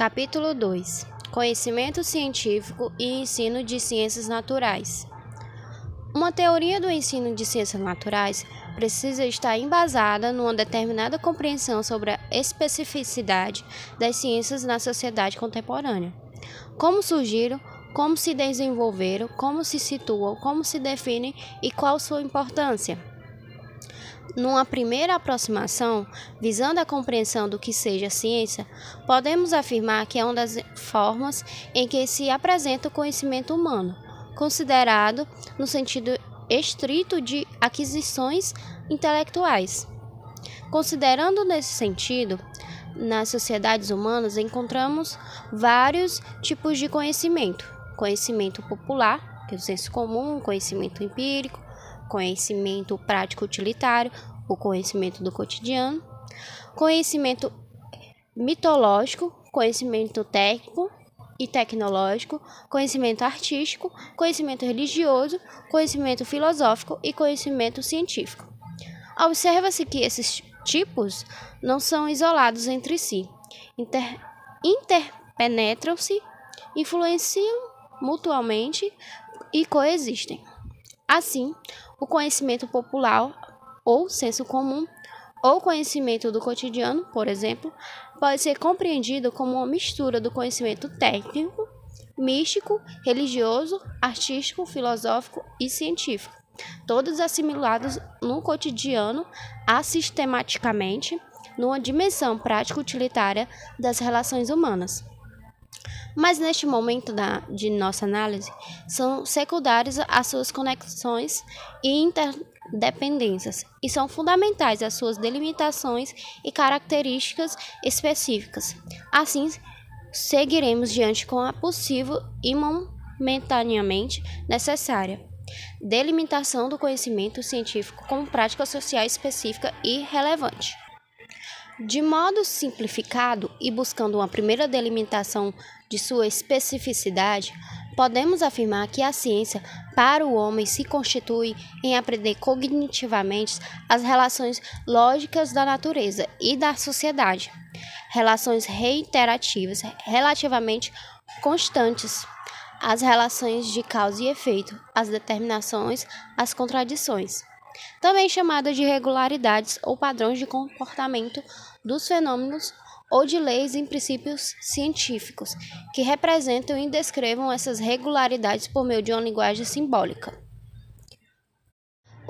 Capítulo 2 Conhecimento científico e ensino de ciências naturais. Uma teoria do ensino de ciências naturais precisa estar embasada numa determinada compreensão sobre a especificidade das ciências na sociedade contemporânea. Como surgiram, como se desenvolveram, como se situam, como se definem e qual sua importância. Numa primeira aproximação, visando a compreensão do que seja ciência, podemos afirmar que é uma das formas em que se apresenta o conhecimento humano, considerado no sentido estrito de aquisições intelectuais. Considerando nesse sentido, nas sociedades humanas encontramos vários tipos de conhecimento: conhecimento popular, que é o senso comum, conhecimento empírico, conhecimento prático utilitário, o conhecimento do cotidiano, conhecimento mitológico, conhecimento técnico e tecnológico, conhecimento artístico, conhecimento religioso, conhecimento filosófico e conhecimento científico. Observa-se que esses tipos não são isolados entre si, inter interpenetram-se, influenciam mutuamente e coexistem. Assim, o conhecimento popular ou senso comum ou conhecimento do cotidiano, por exemplo, pode ser compreendido como uma mistura do conhecimento técnico, místico, religioso, artístico, filosófico e científico, todos assimilados no cotidiano assistematicamente numa dimensão prático-utilitária das relações humanas. Mas neste momento da, de nossa análise, são secundárias as suas conexões e interdependências e são fundamentais as suas delimitações e características específicas. Assim, seguiremos diante com a possível e momentaneamente necessária delimitação do conhecimento científico como prática social específica e relevante. De modo simplificado e buscando uma primeira delimitação de sua especificidade, podemos afirmar que a ciência para o homem se constitui em aprender cognitivamente as relações lógicas da natureza e da sociedade, relações reiterativas relativamente constantes, as relações de causa e efeito, as determinações, as contradições também chamadas de regularidades ou padrões de comportamento dos fenômenos ou de leis em princípios científicos, que representam e descrevam essas regularidades por meio de uma linguagem simbólica.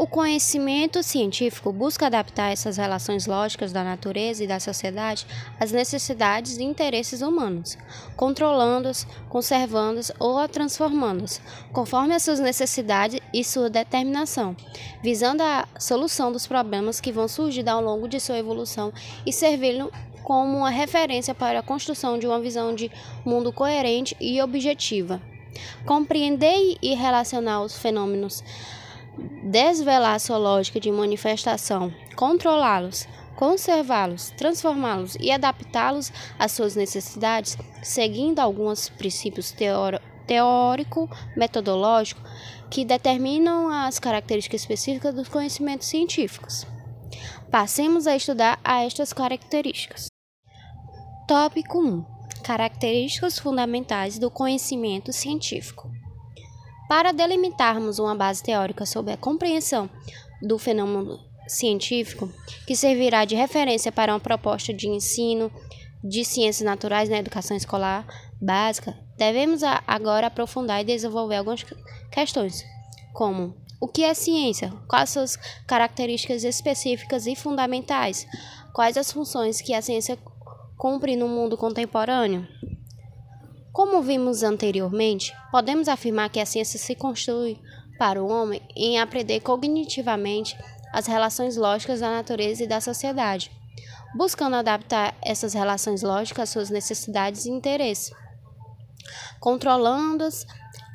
O conhecimento científico busca adaptar essas relações lógicas da natureza e da sociedade às necessidades e interesses humanos, controlando-as, conservando-as ou transformando-as, conforme as suas necessidades e sua determinação, visando a solução dos problemas que vão surgir ao longo de sua evolução e servindo como uma referência para a construção de uma visão de mundo coerente e objetiva. Compreender e relacionar os fenômenos desvelar sua lógica de manifestação, controlá-los, conservá-los, transformá-los e adaptá-los às suas necessidades, seguindo alguns princípios teórico-metodológicos que determinam as características específicas dos conhecimentos científicos. Passemos a estudar a estas características. Tópico 1: Características fundamentais do conhecimento científico. Para delimitarmos uma base teórica sobre a compreensão do fenômeno científico, que servirá de referência para uma proposta de ensino de ciências naturais na educação escolar básica, devemos agora aprofundar e desenvolver algumas questões, como o que é ciência? Quais suas características específicas e fundamentais? Quais as funções que a ciência cumpre no mundo contemporâneo? Como vimos anteriormente, podemos afirmar que a ciência se constitui para o homem em aprender cognitivamente as relações lógicas da natureza e da sociedade, buscando adaptar essas relações lógicas às suas necessidades e interesses, controlando-as,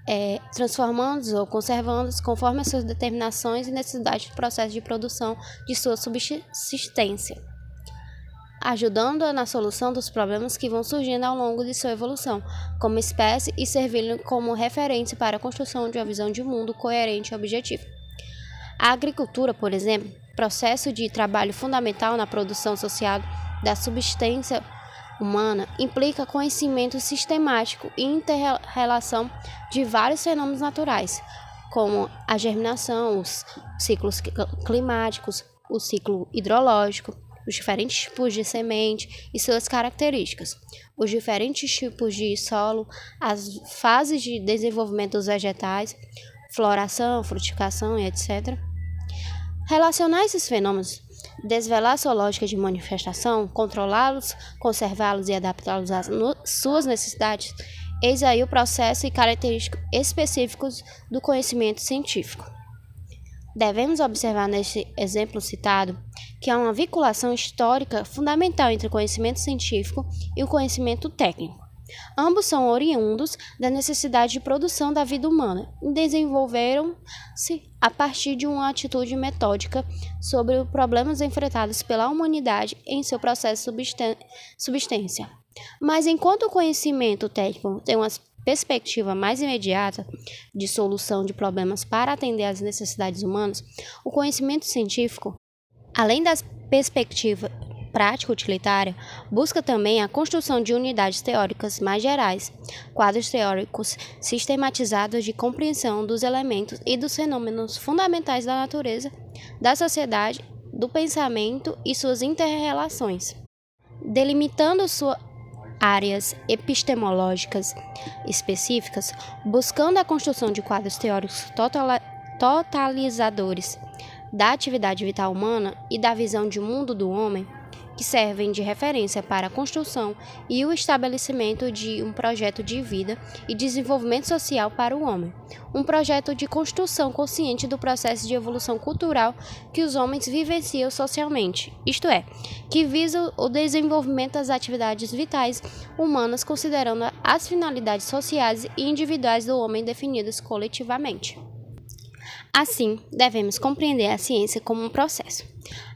é, transformando-as ou conservando-as conforme as suas determinações e necessidades do processo de produção de sua subsistência ajudando-a na solução dos problemas que vão surgindo ao longo de sua evolução como espécie e servindo como referência para a construção de uma visão de mundo coerente e objetiva. A agricultura, por exemplo, processo de trabalho fundamental na produção social da subsistência humana implica conhecimento sistemático e interrelação de vários fenômenos naturais, como a germinação, os ciclos climáticos, o ciclo hidrológico, os diferentes tipos de semente e suas características, os diferentes tipos de solo, as fases de desenvolvimento dos vegetais, floração, frutificação e etc. Relacionar esses fenômenos, desvelar sua lógica de manifestação, controlá-los, conservá-los e adaptá-los às suas necessidades, eis aí o processo e características específicos do conhecimento científico. Devemos observar neste exemplo citado que há uma vinculação histórica fundamental entre o conhecimento científico e o conhecimento técnico. Ambos são oriundos da necessidade de produção da vida humana e desenvolveram-se a partir de uma atitude metódica sobre os problemas enfrentados pela humanidade em seu processo de subsistência. Mas enquanto o conhecimento técnico tem uma perspectiva mais imediata de solução de problemas para atender às necessidades humanas, o conhecimento científico, além das perspectivas prático-utilitária, busca também a construção de unidades teóricas mais gerais, quadros teóricos sistematizados de compreensão dos elementos e dos fenômenos fundamentais da natureza, da sociedade, do pensamento e suas interrelações. Delimitando sua áreas epistemológicas específicas, buscando a construção de quadros teóricos totalizadores da atividade vital humana e da visão de mundo do homem, que servem de referência para a construção e o estabelecimento de um projeto de vida e desenvolvimento social para o homem, um projeto de construção consciente do processo de evolução cultural que os homens vivenciam socialmente, isto é, que visa o desenvolvimento das atividades vitais humanas considerando as finalidades sociais e individuais do homem definidas coletivamente. Assim, devemos compreender a ciência como um processo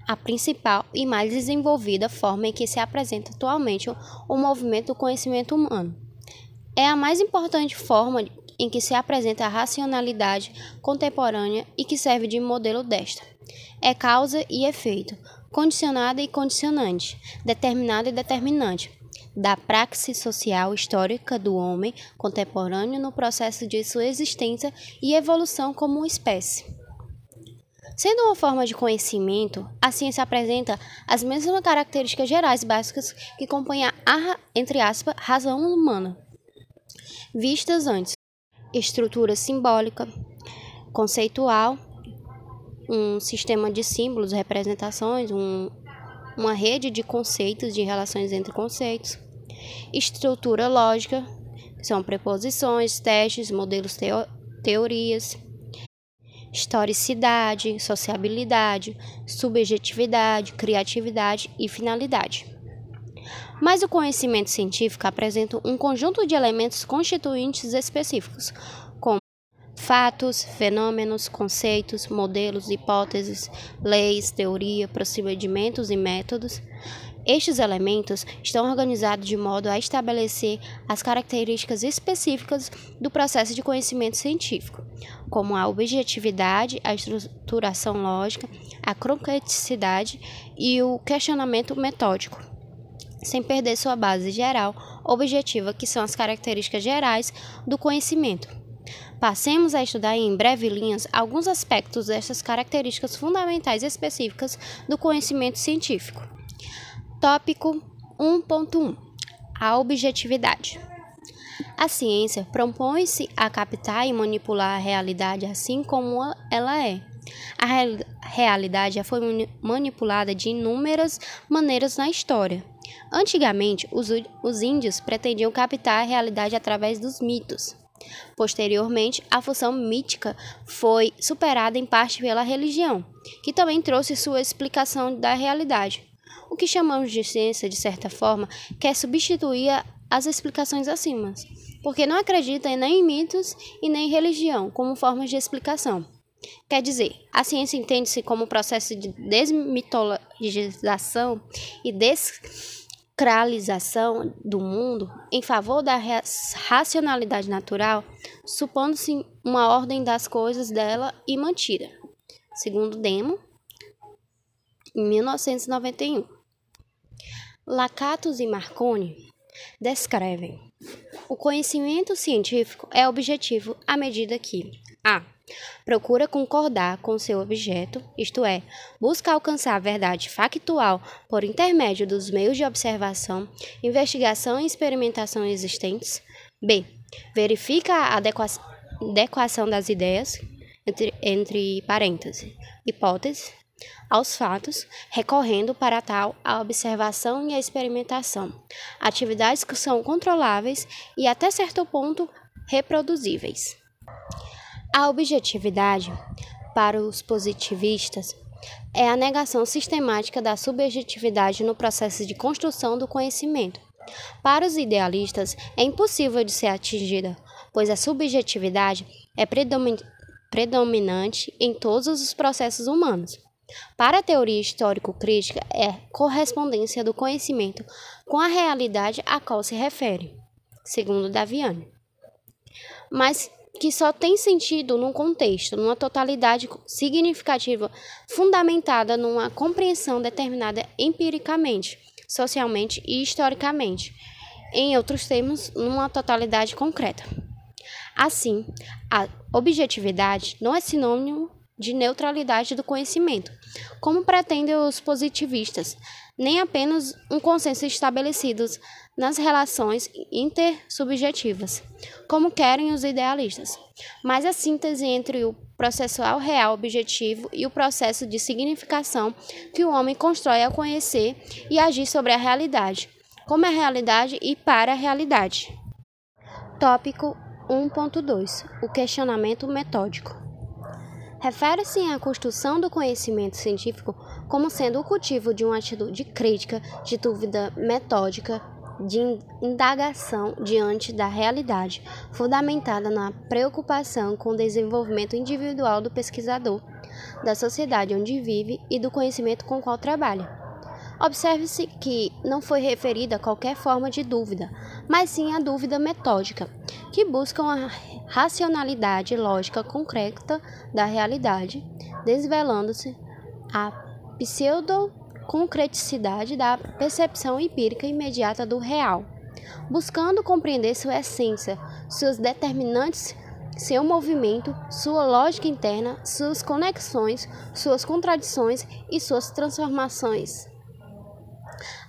a principal e mais desenvolvida forma em que se apresenta atualmente o movimento do conhecimento humano. É a mais importante forma em que se apresenta a racionalidade contemporânea e que serve de modelo desta. É causa e efeito, condicionada e condicionante, determinada e determinante, da praxis social histórica do homem contemporâneo no processo de sua existência e evolução como espécie. Sendo uma forma de conhecimento, a ciência apresenta as mesmas características gerais básicas que compõem a, entre aspas, razão humana, vistas antes. Estrutura simbólica, conceitual, um sistema de símbolos, representações, um, uma rede de conceitos, de relações entre conceitos. Estrutura lógica, que são preposições, testes, modelos, teo, teorias historicidade, sociabilidade, subjetividade, criatividade e finalidade. Mas o conhecimento científico apresenta um conjunto de elementos constituintes específicos, como fatos, fenômenos, conceitos, modelos, hipóteses, leis, teoria, procedimentos e métodos, estes elementos estão organizados de modo a estabelecer as características específicas do processo de conhecimento científico, como a objetividade, a estruturação lógica, a concreticidade e o questionamento metódico, sem perder sua base geral objetiva, que são as características gerais do conhecimento. Passemos a estudar em breve linhas alguns aspectos dessas características fundamentais específicas do conhecimento científico. Tópico 1.1 A objetividade. A ciência propõe-se a captar e manipular a realidade assim como ela é. A realidade já foi manipulada de inúmeras maneiras na história. Antigamente, os, os índios pretendiam captar a realidade através dos mitos. Posteriormente, a função mítica foi superada em parte pela religião, que também trouxe sua explicação da realidade. O que chamamos de ciência, de certa forma, quer substituir as explicações acima, porque não acredita nem em mitos e nem em religião como formas de explicação. Quer dizer, a ciência entende-se como um processo de desmitologização e descralização do mundo em favor da racionalidade natural, supondo-se uma ordem das coisas dela e mantida. Segundo Demo, em 1991. Lacatus e Marconi descrevem: o conhecimento científico é objetivo à medida que a. Procura concordar com seu objeto, isto é, busca alcançar a verdade factual por intermédio dos meios de observação, investigação e experimentação existentes. B. Verifica a adequação das ideias, entre, entre parênteses, hipóteses, aos fatos, recorrendo para tal a observação e a experimentação, atividades que são controláveis e até certo ponto reproduzíveis. A objetividade, para os positivistas, é a negação sistemática da subjetividade no processo de construção do conhecimento. Para os idealistas, é impossível de ser atingida, pois a subjetividade é predominante em todos os processos humanos. Para a teoria histórico-crítica, é correspondência do conhecimento com a realidade a qual se refere, segundo Daviani. Mas que só tem sentido num contexto, numa totalidade significativa, fundamentada numa compreensão determinada empiricamente, socialmente e historicamente, em outros termos, numa totalidade concreta. Assim, a objetividade não é sinônimo de neutralidade do conhecimento, como pretendem os positivistas, nem apenas um consenso estabelecido nas relações intersubjetivas, como querem os idealistas, mas a síntese entre o processual real objetivo e o processo de significação que o homem constrói ao conhecer e agir sobre a realidade, como a realidade e para a realidade. Tópico 1.2 O questionamento metódico refere-se à construção do conhecimento científico como sendo o cultivo de uma atitude crítica, de dúvida metódica, de indagação diante da realidade, fundamentada na preocupação com o desenvolvimento individual do pesquisador, da sociedade onde vive e do conhecimento com o qual trabalha. Observe-se que não foi referida qualquer forma de dúvida, mas sim a dúvida metódica, que busca uma racionalidade lógica concreta da realidade, desvelando-se a pseudo-concreticidade da percepção empírica imediata do real, buscando compreender sua essência, seus determinantes seu movimento, sua lógica interna, suas conexões, suas contradições e suas transformações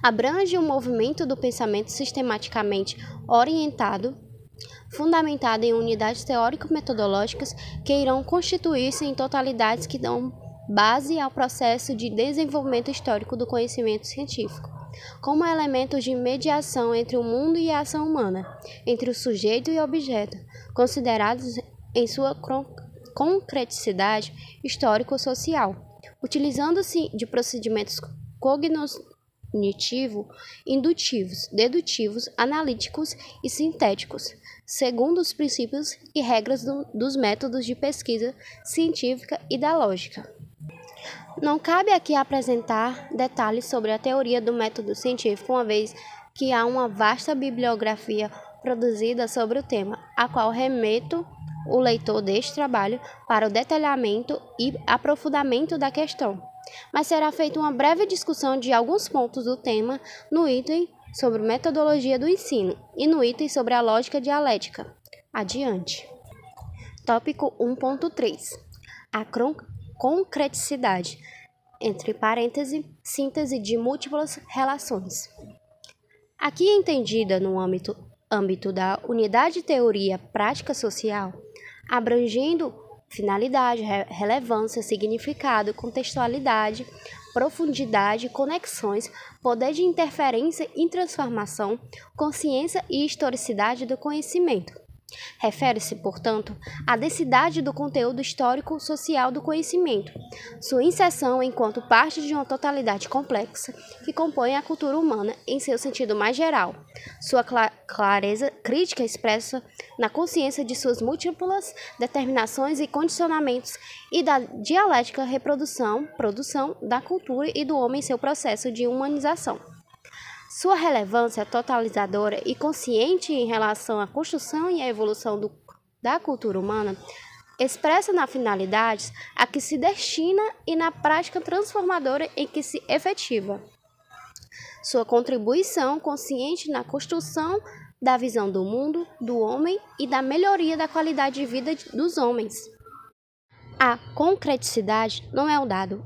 abrange o movimento do pensamento sistematicamente orientado, fundamentado em unidades teórico-metodológicas que irão constituir-se em totalidades que dão base ao processo de desenvolvimento histórico do conhecimento científico, como elementos de mediação entre o mundo e a ação humana, entre o sujeito e o objeto, considerados em sua concreticidade histórico-social, utilizando-se de procedimentos cognitivo, indutivos, dedutivos, analíticos e sintéticos, segundo os princípios e regras do, dos métodos de pesquisa científica e da lógica. Não cabe aqui apresentar detalhes sobre a teoria do método científico, uma vez que há uma vasta bibliografia produzida sobre o tema, a qual remeto o leitor deste trabalho para o detalhamento e aprofundamento da questão mas será feita uma breve discussão de alguns pontos do tema no item sobre metodologia do ensino e no item sobre a lógica dialética. Adiante. Tópico 1.3 A concreticidade, entre parênteses, síntese de múltiplas relações. Aqui entendida no âmbito, âmbito da unidade teoria prática social, abrangendo finalidade, re relevância, significado, contextualidade, profundidade, conexões, poder de interferência e transformação, consciência e historicidade do conhecimento. Refere-se, portanto, à densidade do conteúdo histórico-social do conhecimento, sua inserção enquanto parte de uma totalidade complexa que compõe a cultura humana em seu sentido mais geral, sua clareza crítica expressa na consciência de suas múltiplas determinações e condicionamentos e da dialética reprodução, produção da cultura e do homem em seu processo de humanização. Sua relevância totalizadora e consciente em relação à construção e à evolução do, da cultura humana expressa na finalidade a que se destina e na prática transformadora em que se efetiva. sua contribuição consciente na construção da visão do mundo, do homem e da melhoria da qualidade de vida dos homens. A concreticidade não é o dado,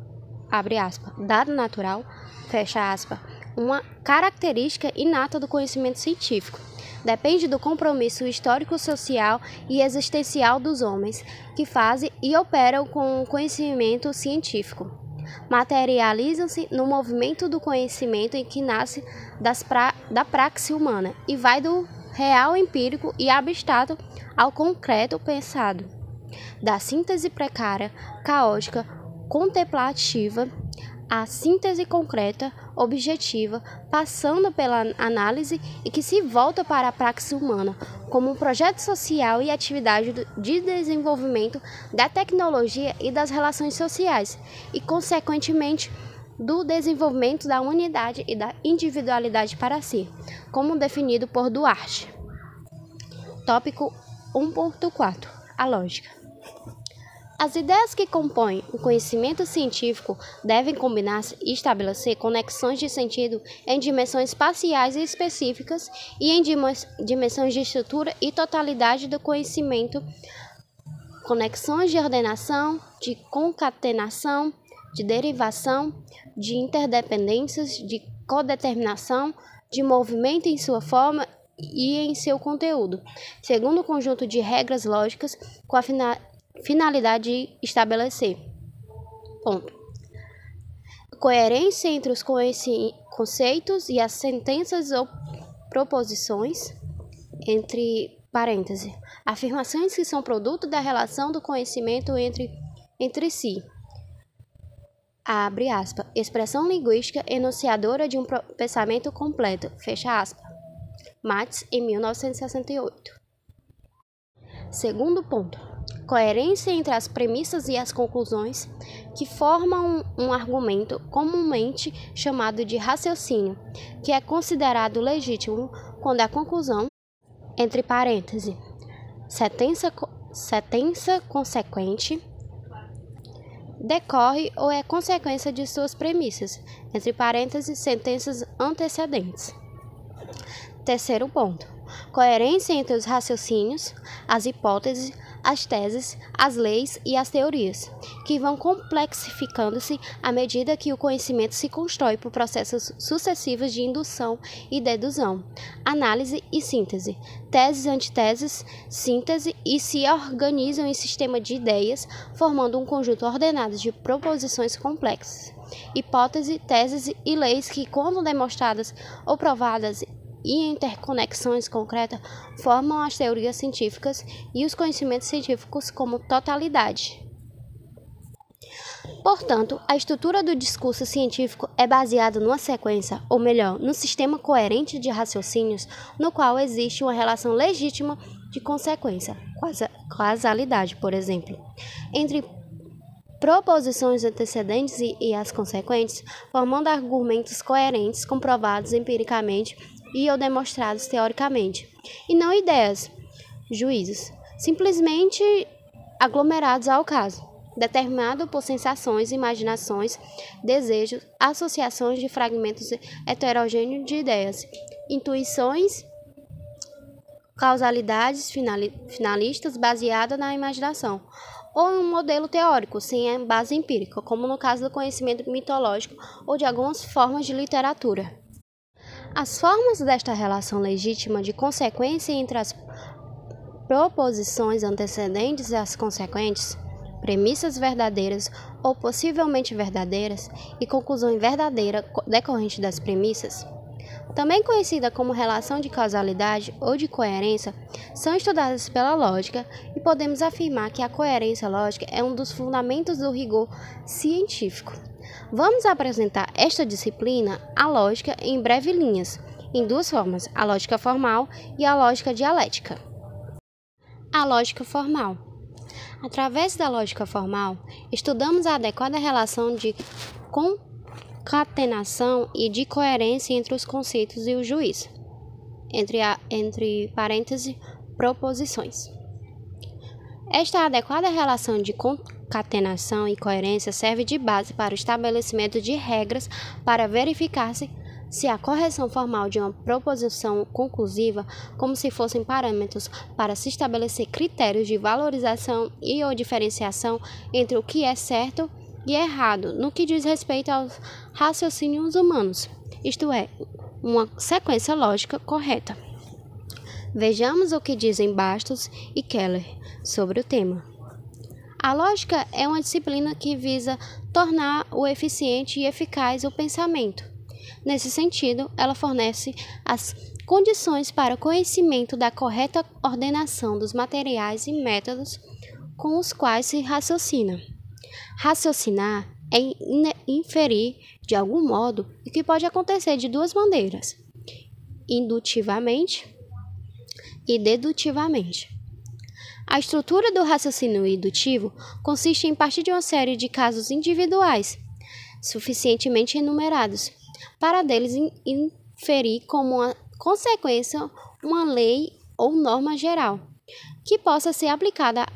abre aspas, dado natural, fecha aspas, uma característica inata do conhecimento científico. Depende do compromisso histórico-social e existencial dos homens que fazem e operam com o conhecimento científico. Materializam-se no movimento do conhecimento em que nasce pra da praxe humana e vai do real empírico e abstrato ao concreto pensado da síntese precária, caótica, contemplativa, à síntese concreta, objetiva, passando pela análise e que se volta para a praxe humana, como um projeto social e atividade de desenvolvimento da tecnologia e das relações sociais, e, consequentemente, do desenvolvimento da unidade e da individualidade para si, como definido por Duarte. Tópico 1.4 A lógica. As ideias que compõem o conhecimento científico devem combinar-se e estabelecer conexões de sentido em dimensões espaciais e específicas e em dimensões de estrutura e totalidade do conhecimento, conexões de ordenação, de concatenação, de derivação, de interdependências, de codeterminação, de movimento em sua forma e em seu conteúdo, segundo o conjunto de regras lógicas com a finalidade finalidade de estabelecer. Ponto. Coerência entre os conceitos e as sentenças ou proposições, entre parênteses, afirmações que são produto da relação do conhecimento entre, entre si. Abre aspas. Expressão linguística enunciadora de um pensamento completo. Fecha aspas. Mates, em 1968. Segundo ponto coerência entre as premissas e as conclusões, que formam um, um argumento comumente chamado de raciocínio, que é considerado legítimo quando a conclusão, entre parênteses, sentença, sentença consequente, decorre ou é consequência de suas premissas, entre parênteses, sentenças antecedentes. Terceiro ponto: coerência entre os raciocínios, as hipóteses, as teses, as leis e as teorias, que vão complexificando-se à medida que o conhecimento se constrói por processos sucessivos de indução e deduzão, análise e síntese, teses, antiteses, síntese e se organizam em sistema de ideias, formando um conjunto ordenado de proposições complexas. Hipótese, teses e leis que, quando demonstradas ou provadas e interconexões concretas formam as teorias científicas e os conhecimentos científicos como totalidade. Portanto, a estrutura do discurso científico é baseada numa sequência, ou melhor, num sistema coerente de raciocínios no qual existe uma relação legítima de consequência, causalidade, por exemplo, entre proposições antecedentes e, e as consequentes, formando argumentos coerentes comprovados empiricamente e ou demonstrados teoricamente, e não ideias, juízos, simplesmente aglomerados ao caso, determinado por sensações, imaginações, desejos, associações de fragmentos heterogêneos de ideias, intuições, causalidades finalistas baseadas na imaginação, ou um modelo teórico sem base empírica, como no caso do conhecimento mitológico ou de algumas formas de literatura. As formas desta relação legítima de consequência entre as proposições antecedentes e as consequentes, premissas verdadeiras ou possivelmente verdadeiras e conclusão verdadeira decorrente das premissas, também conhecida como relação de causalidade ou de coerência, são estudadas pela lógica e podemos afirmar que a coerência lógica é um dos fundamentos do rigor científico. Vamos apresentar esta disciplina, a lógica, em breve linhas, em duas formas, a lógica formal e a lógica dialética. A lógica formal. Através da lógica formal, estudamos a adequada relação de concatenação e de coerência entre os conceitos e o juiz, entre, a, entre parênteses, proposições. Esta adequada relação de concatenação e coerência serve de base para o estabelecimento de regras para verificar se, se a correção formal de uma proposição conclusiva, como se fossem parâmetros para se estabelecer critérios de valorização e ou diferenciação entre o que é certo e errado no que diz respeito aos raciocínios humanos, isto é, uma sequência lógica correta. Vejamos o que dizem Bastos e Keller sobre o tema. A lógica é uma disciplina que visa tornar o eficiente e eficaz o pensamento. Nesse sentido, ela fornece as condições para o conhecimento da correta ordenação dos materiais e métodos com os quais se raciocina. Raciocinar é inferir, de algum modo, o que pode acontecer de duas maneiras: indutivamente e dedutivamente. A estrutura do raciocínio indutivo consiste em partir de uma série de casos individuais, suficientemente enumerados, para deles inferir como uma consequência uma lei ou norma geral, que possa ser aplicada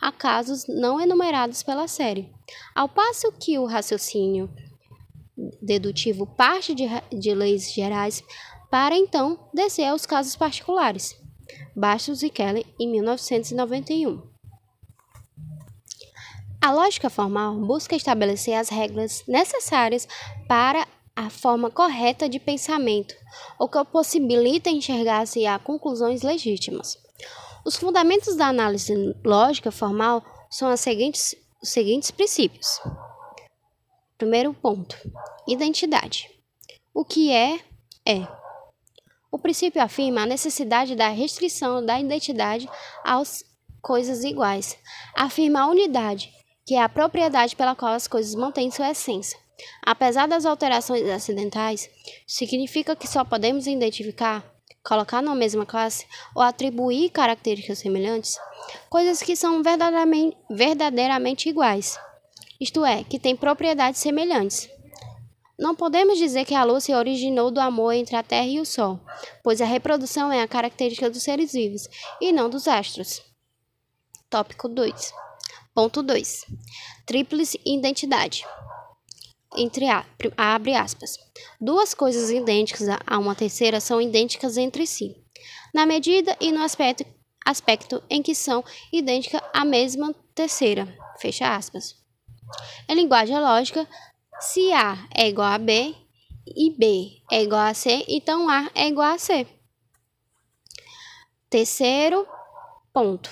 a casos não enumerados pela série. Ao passo que o raciocínio dedutivo parte de, de leis gerais para então descer aos casos particulares. Bastos e Kelly, em 1991. A lógica formal busca estabelecer as regras necessárias para a forma correta de pensamento, o que possibilita enxergar-se a conclusões legítimas. Os fundamentos da análise lógica formal são seguintes, os seguintes princípios. Primeiro ponto: identidade. O que é, é. O princípio afirma a necessidade da restrição da identidade às coisas iguais. Afirma a unidade, que é a propriedade pela qual as coisas mantêm sua essência. Apesar das alterações acidentais, significa que só podemos identificar, colocar na mesma classe ou atribuir características semelhantes coisas que são verdadeiramente, verdadeiramente iguais, isto é, que têm propriedades semelhantes. Não podemos dizer que a luz se originou do amor entre a Terra e o Sol, pois a reprodução é a característica dos seres vivos e não dos astros. Tópico 2. Ponto 2. Tríplice identidade. Entre a, abre aspas. Duas coisas idênticas a uma terceira são idênticas entre si, na medida e no aspecto, aspecto em que são idênticas à mesma terceira. Fecha aspas. Em linguagem lógica, se A é igual a B e B é igual a C, então A é igual a C. Terceiro ponto.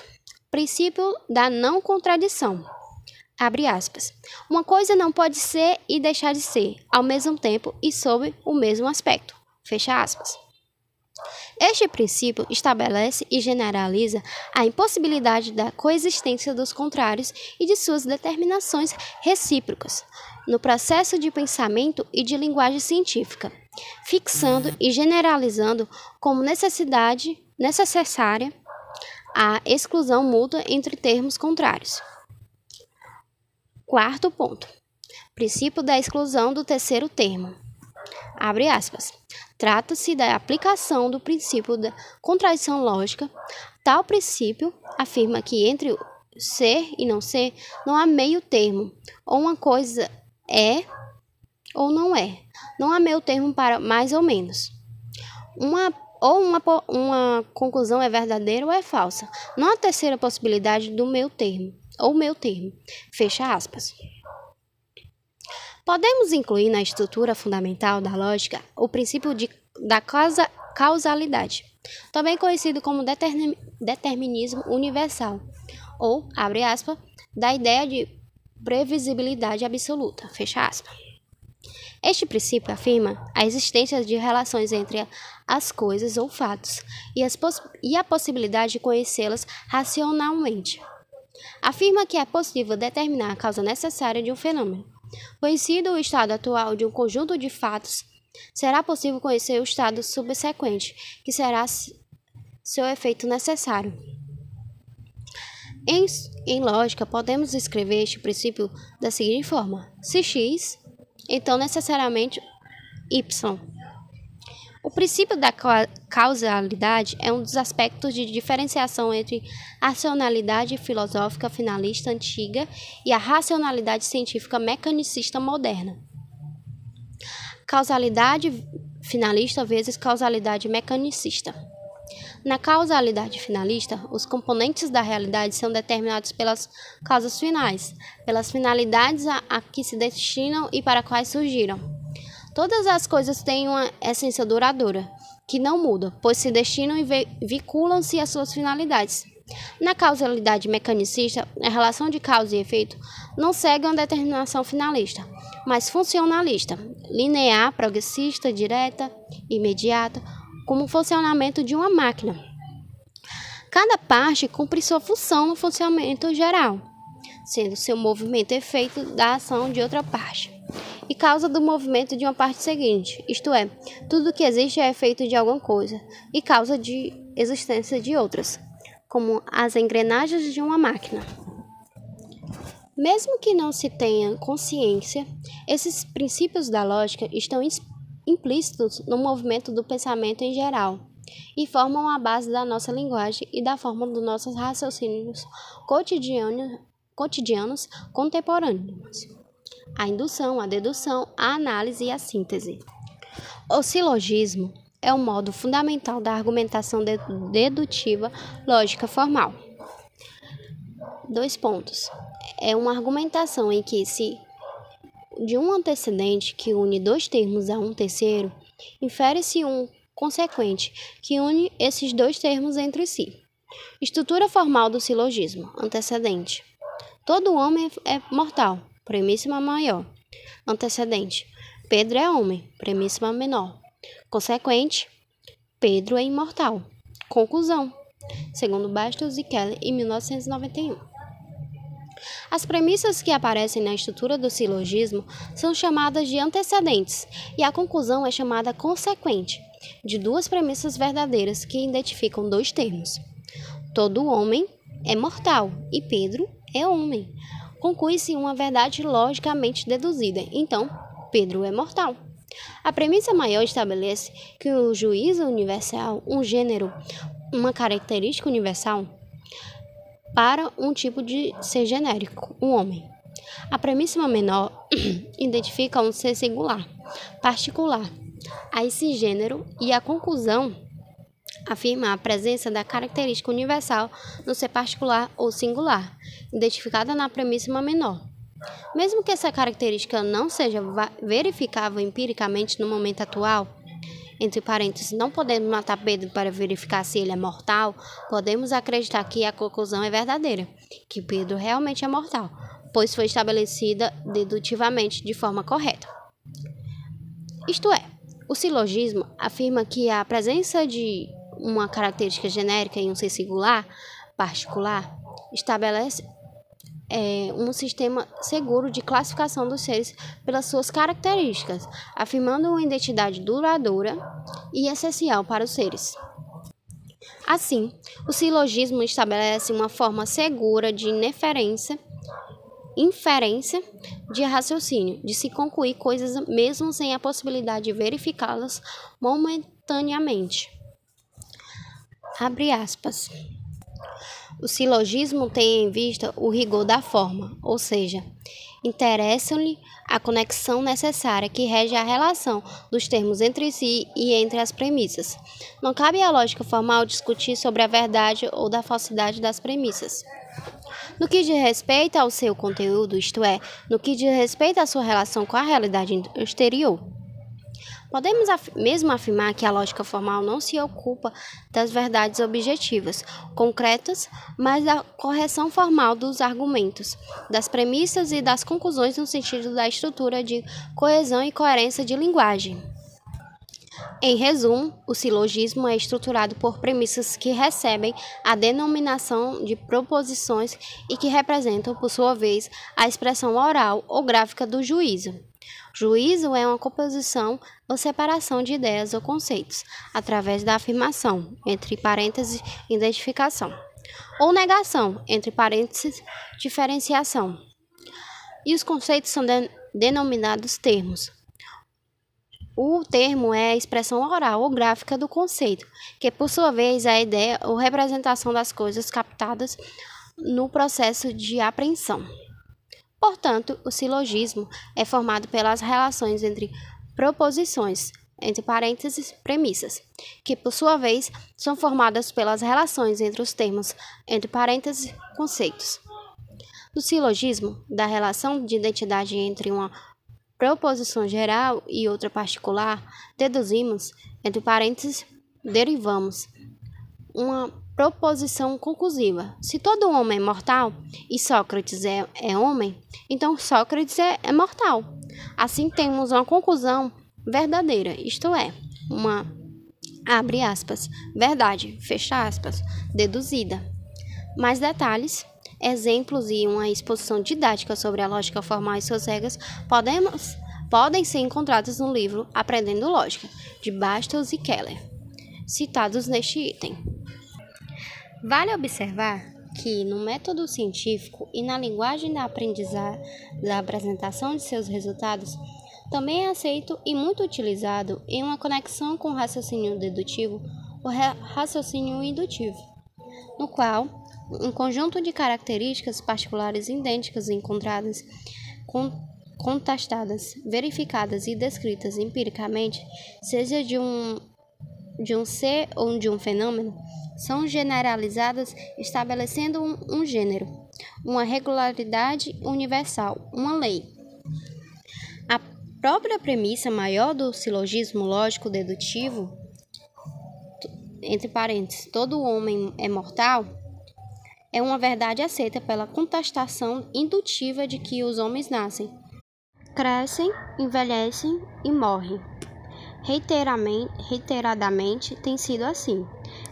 Princípio da não contradição. Abre aspas. Uma coisa não pode ser e deixar de ser, ao mesmo tempo e sob o mesmo aspecto. Fecha aspas. Este princípio estabelece e generaliza a impossibilidade da coexistência dos contrários e de suas determinações recíprocas no processo de pensamento e de linguagem científica, fixando e generalizando como necessidade necessária a exclusão mútua entre termos contrários. Quarto ponto. Princípio da exclusão do terceiro termo. Abre aspas. Trata-se da aplicação do princípio da contradição lógica. Tal princípio afirma que entre ser e não ser não há meio termo, ou uma coisa é ou não é. Não há meio termo para mais ou menos. Uma ou uma, uma conclusão é verdadeira ou é falsa. Não há terceira possibilidade do meio termo, ou meio termo. Fecha aspas. Podemos incluir na estrutura fundamental da lógica o princípio de, da causa, causalidade, também conhecido como determinismo universal, ou, abre aspas, da ideia de previsibilidade absoluta, fecha aspas. Este princípio afirma a existência de relações entre as coisas ou fatos e, e a possibilidade de conhecê-las racionalmente. Afirma que é possível determinar a causa necessária de um fenômeno, Conhecido o estado atual de um conjunto de fatos, será possível conhecer o estado subsequente, que será seu efeito necessário. Em, em lógica, podemos escrever este princípio da seguinte forma: se x, então necessariamente y. O princípio da causalidade é um dos aspectos de diferenciação entre a racionalidade filosófica finalista antiga e a racionalidade científica mecanicista moderna. Causalidade finalista vezes causalidade mecanicista. Na causalidade finalista, os componentes da realidade são determinados pelas causas finais, pelas finalidades a, a que se destinam e para quais surgiram. Todas as coisas têm uma essência duradoura, que não muda, pois se destinam e vinculam-se às suas finalidades. Na causalidade mecanicista, a relação de causa e efeito não segue uma determinação finalista, mas funcionalista, linear, progressista, direta, imediata, como o funcionamento de uma máquina. Cada parte cumpre sua função no funcionamento geral, sendo seu movimento efeito da ação de outra parte e causa do movimento de uma parte seguinte, isto é, tudo que existe é efeito de alguma coisa e causa de existência de outras, como as engrenagens de uma máquina. Mesmo que não se tenha consciência, esses princípios da lógica estão implícitos no movimento do pensamento em geral e formam a base da nossa linguagem e da forma dos nossos raciocínios cotidianos, cotidianos contemporâneos. A indução, a dedução, a análise e a síntese. O silogismo é o modo fundamental da argumentação dedutiva lógica formal. Dois pontos. É uma argumentação em que se de um antecedente que une dois termos a um terceiro, infere-se um consequente que une esses dois termos entre si. Estrutura formal do silogismo: antecedente. Todo homem é mortal, premissa maior. Antecedente: Pedro é homem, premissa menor. Consequente: Pedro é imortal. Conclusão: segundo Bastos e Kelly, em 1991. As premissas que aparecem na estrutura do silogismo são chamadas de antecedentes e a conclusão é chamada consequente, de duas premissas verdadeiras que identificam dois termos. Todo homem é mortal e Pedro é homem. Conclui-se uma verdade logicamente deduzida, então Pedro é mortal. A premissa maior estabelece que o juízo universal, um gênero, uma característica universal, para um tipo de ser genérico, o homem. A premissa menor identifica um ser singular, particular, a esse gênero e a conclusão afirma a presença da característica universal no ser particular ou singular, identificada na premissa menor. Mesmo que essa característica não seja verificável empiricamente no momento atual, entre parênteses, não podemos matar Pedro para verificar se ele é mortal, podemos acreditar que a conclusão é verdadeira, que Pedro realmente é mortal, pois foi estabelecida dedutivamente de forma correta. Isto é, o silogismo afirma que a presença de uma característica genérica em um ser singular, particular, estabelece é, um sistema seguro de classificação dos seres pelas suas características, afirmando uma identidade duradoura e essencial para os seres. Assim, o silogismo estabelece uma forma segura de inferência, inferência de raciocínio, de se concluir coisas mesmo sem a possibilidade de verificá-las momentaneamente. Abre aspas. O silogismo tem em vista o rigor da forma, ou seja, interessam-lhe a conexão necessária que rege a relação dos termos entre si e entre as premissas. Não cabe à lógica formal discutir sobre a verdade ou da falsidade das premissas. No que diz respeito ao seu conteúdo, isto é, no que diz respeito à sua relação com a realidade exterior, Podemos af mesmo afirmar que a lógica formal não se ocupa das verdades objetivas, concretas, mas da correção formal dos argumentos, das premissas e das conclusões no sentido da estrutura de coesão e coerência de linguagem. Em resumo, o silogismo é estruturado por premissas que recebem a denominação de proposições e que representam, por sua vez, a expressão oral ou gráfica do juízo. Juízo é uma composição ou separação de ideias ou conceitos, através da afirmação, entre parênteses, identificação, ou negação, entre parênteses, diferenciação. E os conceitos são de denominados termos. O termo é a expressão oral ou gráfica do conceito, que por sua vez é a ideia ou representação das coisas captadas no processo de apreensão. Portanto, o silogismo é formado pelas relações entre proposições, entre parênteses, premissas, que por sua vez são formadas pelas relações entre os termos, entre parênteses, conceitos. No silogismo, da relação de identidade entre uma proposição geral e outra particular, deduzimos, entre parênteses, derivamos, uma proposição conclusiva. Se todo homem é mortal e Sócrates é, é homem, então Sócrates é, é mortal. Assim temos uma conclusão verdadeira, isto é, uma abre aspas, verdade, fecha aspas, deduzida. Mais detalhes, exemplos e uma exposição didática sobre a lógica formal e suas regras podemos, podem ser encontrados no livro Aprendendo Lógica, de Bastos e Keller, citados neste item. Vale observar que, no método científico e na linguagem da aprendizagem da apresentação de seus resultados, também é aceito e muito utilizado em uma conexão com o raciocínio dedutivo, o raciocínio indutivo, no qual um conjunto de características particulares idênticas encontradas, contestadas, verificadas e descritas empiricamente, seja de um, de um ser ou de um fenômeno, são generalizadas estabelecendo um, um gênero, uma regularidade universal, uma lei. A própria premissa maior do silogismo lógico dedutivo, entre parênteses, todo homem é mortal, é uma verdade aceita pela contestação indutiva de que os homens nascem, crescem, envelhecem e morrem. Reiteradamente tem sido assim.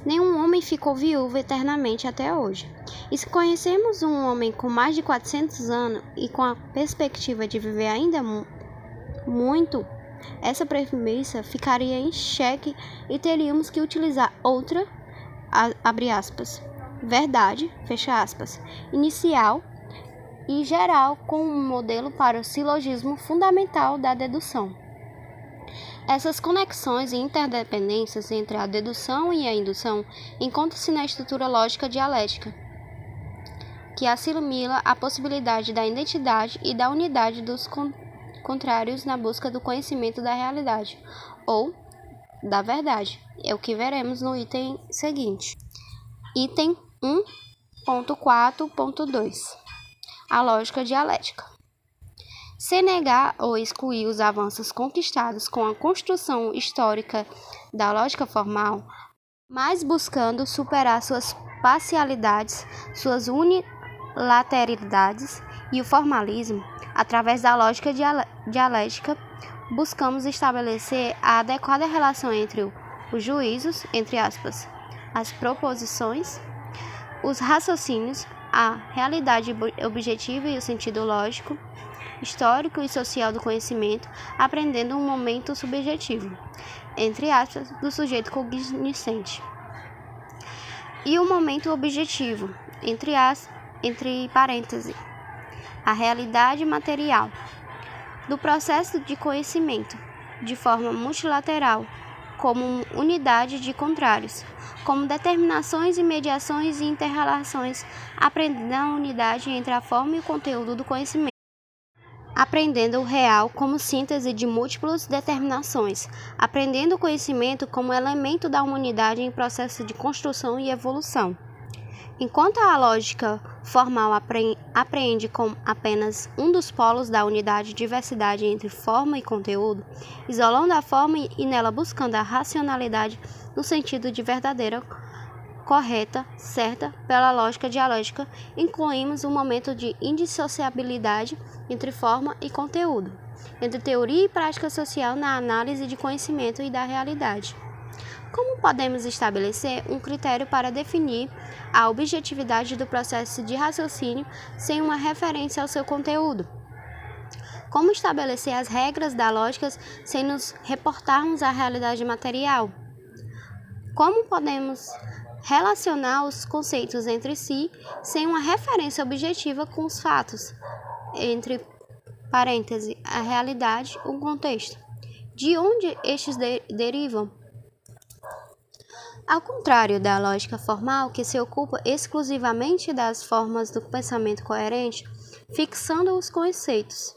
Nenhum homem ficou viúvo eternamente até hoje. E se conhecemos um homem com mais de 400 anos e com a perspectiva de viver ainda muito, essa premissa ficaria em xeque e teríamos que utilizar outra, abre aspas, verdade, fecha aspas, inicial e geral como um modelo para o silogismo fundamental da dedução. Essas conexões e interdependências entre a dedução e a indução encontram-se na estrutura lógica dialética, que assimila a possibilidade da identidade e da unidade dos con contrários na busca do conhecimento da realidade, ou da verdade. É o que veremos no item seguinte. Item 1.4.2 A lógica dialética. Se negar ou excluir os avanços conquistados com a construção histórica da lógica formal, mas buscando superar suas parcialidades, suas unilateralidades e o formalismo, através da lógica dialética, buscamos estabelecer a adequada relação entre os juízos, entre aspas, as proposições, os raciocínios, a realidade objetiva e o sentido lógico, histórico e social do conhecimento, aprendendo um momento subjetivo, entre aspas, do sujeito cognoscente. E o momento objetivo, entre as, entre parênteses, a realidade material do processo de conhecimento, de forma multilateral, como unidade de contrários, como determinações e mediações e interrelações, aprendendo a unidade entre a forma e o conteúdo do conhecimento aprendendo o real como síntese de múltiplas determinações, aprendendo o conhecimento como elemento da humanidade em processo de construção e evolução. Enquanto a lógica formal apreende como apenas um dos polos da unidade diversidade entre forma e conteúdo, isolando a forma e nela buscando a racionalidade no sentido de verdadeira correta, certa, pela lógica dialógica, incluímos um momento de indissociabilidade entre forma e conteúdo, entre teoria e prática social na análise de conhecimento e da realidade. Como podemos estabelecer um critério para definir a objetividade do processo de raciocínio sem uma referência ao seu conteúdo? Como estabelecer as regras da lógica sem nos reportarmos à realidade material? Como podemos relacionar os conceitos entre si sem uma referência objetiva com os fatos, entre parênteses, a realidade, o contexto. De onde estes de derivam? Ao contrário da lógica formal, que se ocupa exclusivamente das formas do pensamento coerente, fixando os conceitos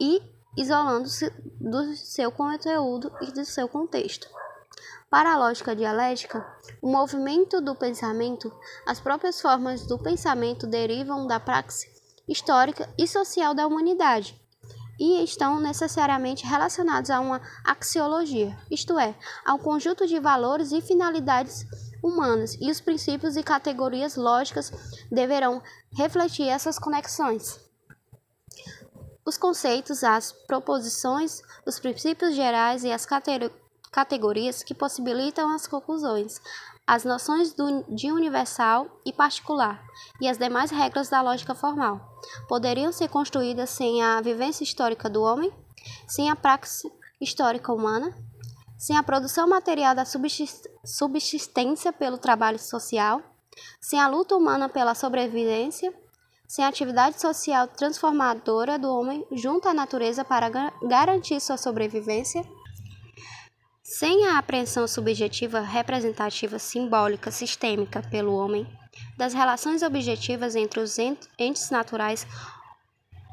e isolando-se do seu conteúdo e do seu contexto. Para a lógica dialética, o movimento do pensamento, as próprias formas do pensamento derivam da praxe histórica e social da humanidade e estão necessariamente relacionados a uma axiologia, isto é, ao conjunto de valores e finalidades humanas, e os princípios e categorias lógicas deverão refletir essas conexões. Os conceitos, as proposições, os princípios gerais e as categorias que possibilitam as conclusões, as noções do, de universal e particular e as demais regras da lógica formal. Poderiam ser construídas sem a vivência histórica do homem, sem a praxe histórica humana, sem a produção material da subsistência pelo trabalho social, sem a luta humana pela sobrevivência, sem a atividade social transformadora do homem junto à natureza para garantir sua sobrevivência sem a apreensão subjetiva, representativa, simbólica, sistêmica pelo homem, das relações objetivas entre os entes naturais,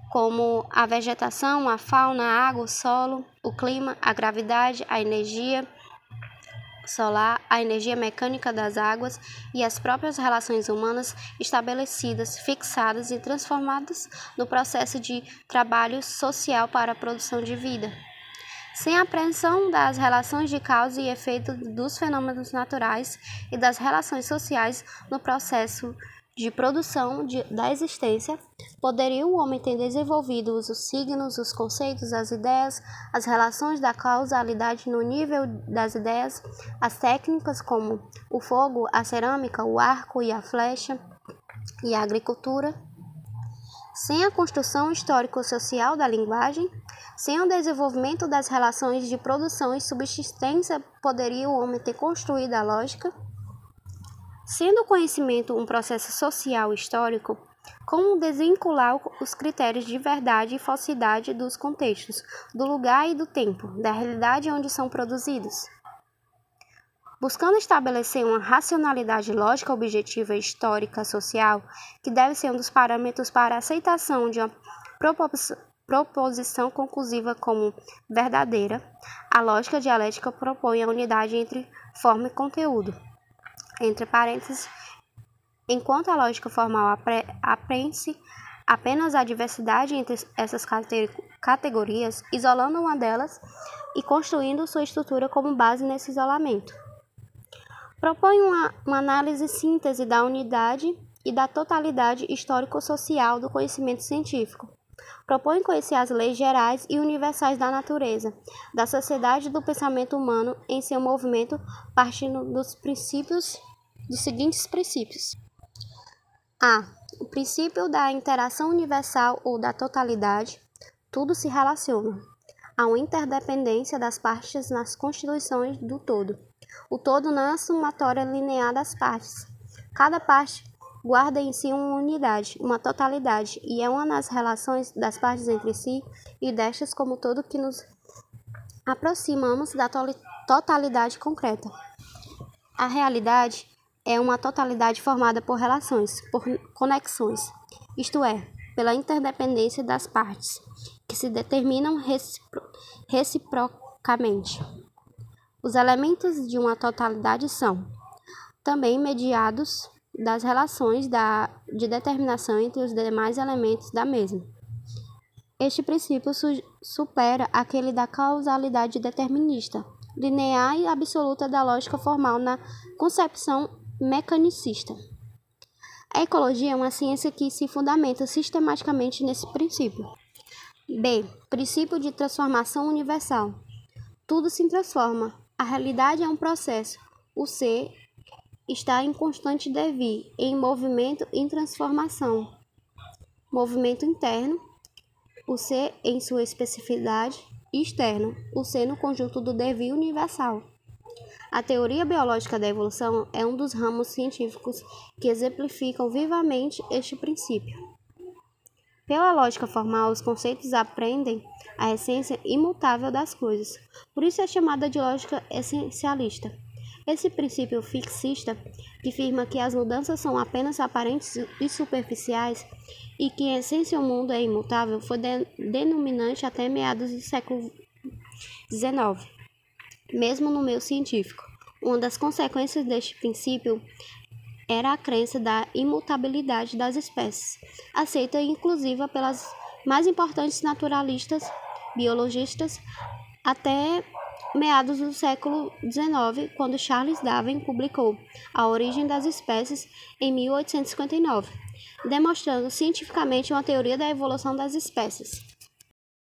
como a vegetação, a fauna, a água, o solo, o clima, a gravidade, a energia solar, a energia mecânica das águas e as próprias relações humanas estabelecidas, fixadas e transformadas no processo de trabalho social para a produção de vida sem a apreensão das relações de causa e efeito dos fenômenos naturais e das relações sociais no processo de produção de, da existência, poderia o homem ter desenvolvido os signos, os conceitos, as ideias, as relações da causalidade no nível das ideias, as técnicas como o fogo, a cerâmica, o arco e a flecha e a agricultura, sem a construção histórico-social da linguagem, sem o desenvolvimento das relações de produção e subsistência, poderia o homem ter construído a lógica? Sendo o conhecimento um processo social histórico, como desvincular os critérios de verdade e falsidade dos contextos, do lugar e do tempo, da realidade onde são produzidos? Buscando estabelecer uma racionalidade lógica objetiva histórica social, que deve ser um dos parâmetros para a aceitação de uma proposição conclusiva como verdadeira, a lógica dialética propõe a unidade entre forma e conteúdo. Entre parênteses, enquanto a lógica formal apreende apenas a diversidade entre essas categorias, isolando uma delas e construindo sua estrutura como base nesse isolamento. Propõe uma, uma análise síntese da unidade e da totalidade histórico-social do conhecimento científico, propõe conhecer as leis gerais e universais da natureza, da sociedade e do pensamento humano em seu movimento, partindo dos princípios dos seguintes princípios: a. O princípio da interação universal ou da totalidade. Tudo se relaciona. Há uma interdependência das partes nas constituições do todo. O todo não é a somatória linear das partes. Cada parte guarda em si uma unidade, uma totalidade, e é uma das relações das partes entre si e destas como todo que nos aproximamos da totalidade concreta. A realidade é uma totalidade formada por relações, por conexões, isto é, pela interdependência das partes, que se determinam recipro reciprocamente. Os elementos de uma totalidade são também mediados das relações da, de determinação entre os demais elementos da mesma. Este princípio su, supera aquele da causalidade determinista, linear e absoluta da lógica formal na concepção mecanicista. A ecologia é uma ciência que se fundamenta sistematicamente nesse princípio. B. Princípio de transformação universal. Tudo se transforma. A realidade é um processo. O ser está em constante devir, em movimento e transformação. Movimento interno, o ser em sua especificidade, e externo, o ser no conjunto do devir universal. A teoria biológica da evolução é um dos ramos científicos que exemplificam vivamente este princípio. Pela lógica formal, os conceitos aprendem a essência imutável das coisas, por isso é chamada de lógica essencialista. Esse princípio fixista, que afirma que as mudanças são apenas aparentes e superficiais, e que em essência o mundo é imutável foi de denominante até meados do século XIX, mesmo no meio científico. Uma das consequências deste princípio era a crença da imutabilidade das espécies, aceita inclusive pelas mais importantes naturalistas, biologistas, até meados do século XIX, quando Charles Darwin publicou A Origem das Espécies em 1859, demonstrando cientificamente uma teoria da evolução das espécies.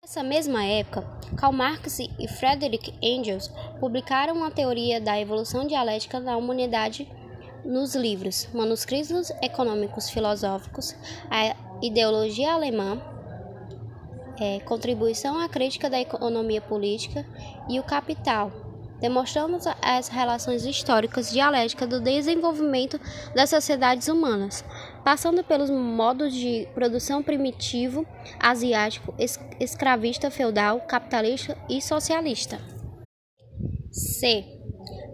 Nessa mesma época, Karl Marx e Frederick Engels publicaram uma teoria da evolução dialética da humanidade nos livros Manuscritos Econômicos Filosóficos, a Ideologia Alemã, é, Contribuição à Crítica da Economia Política e o Capital, demonstrando as relações históricas dialéticas do desenvolvimento das sociedades humanas, passando pelos modos de produção primitivo, asiático, escravista, feudal, capitalista e socialista. C.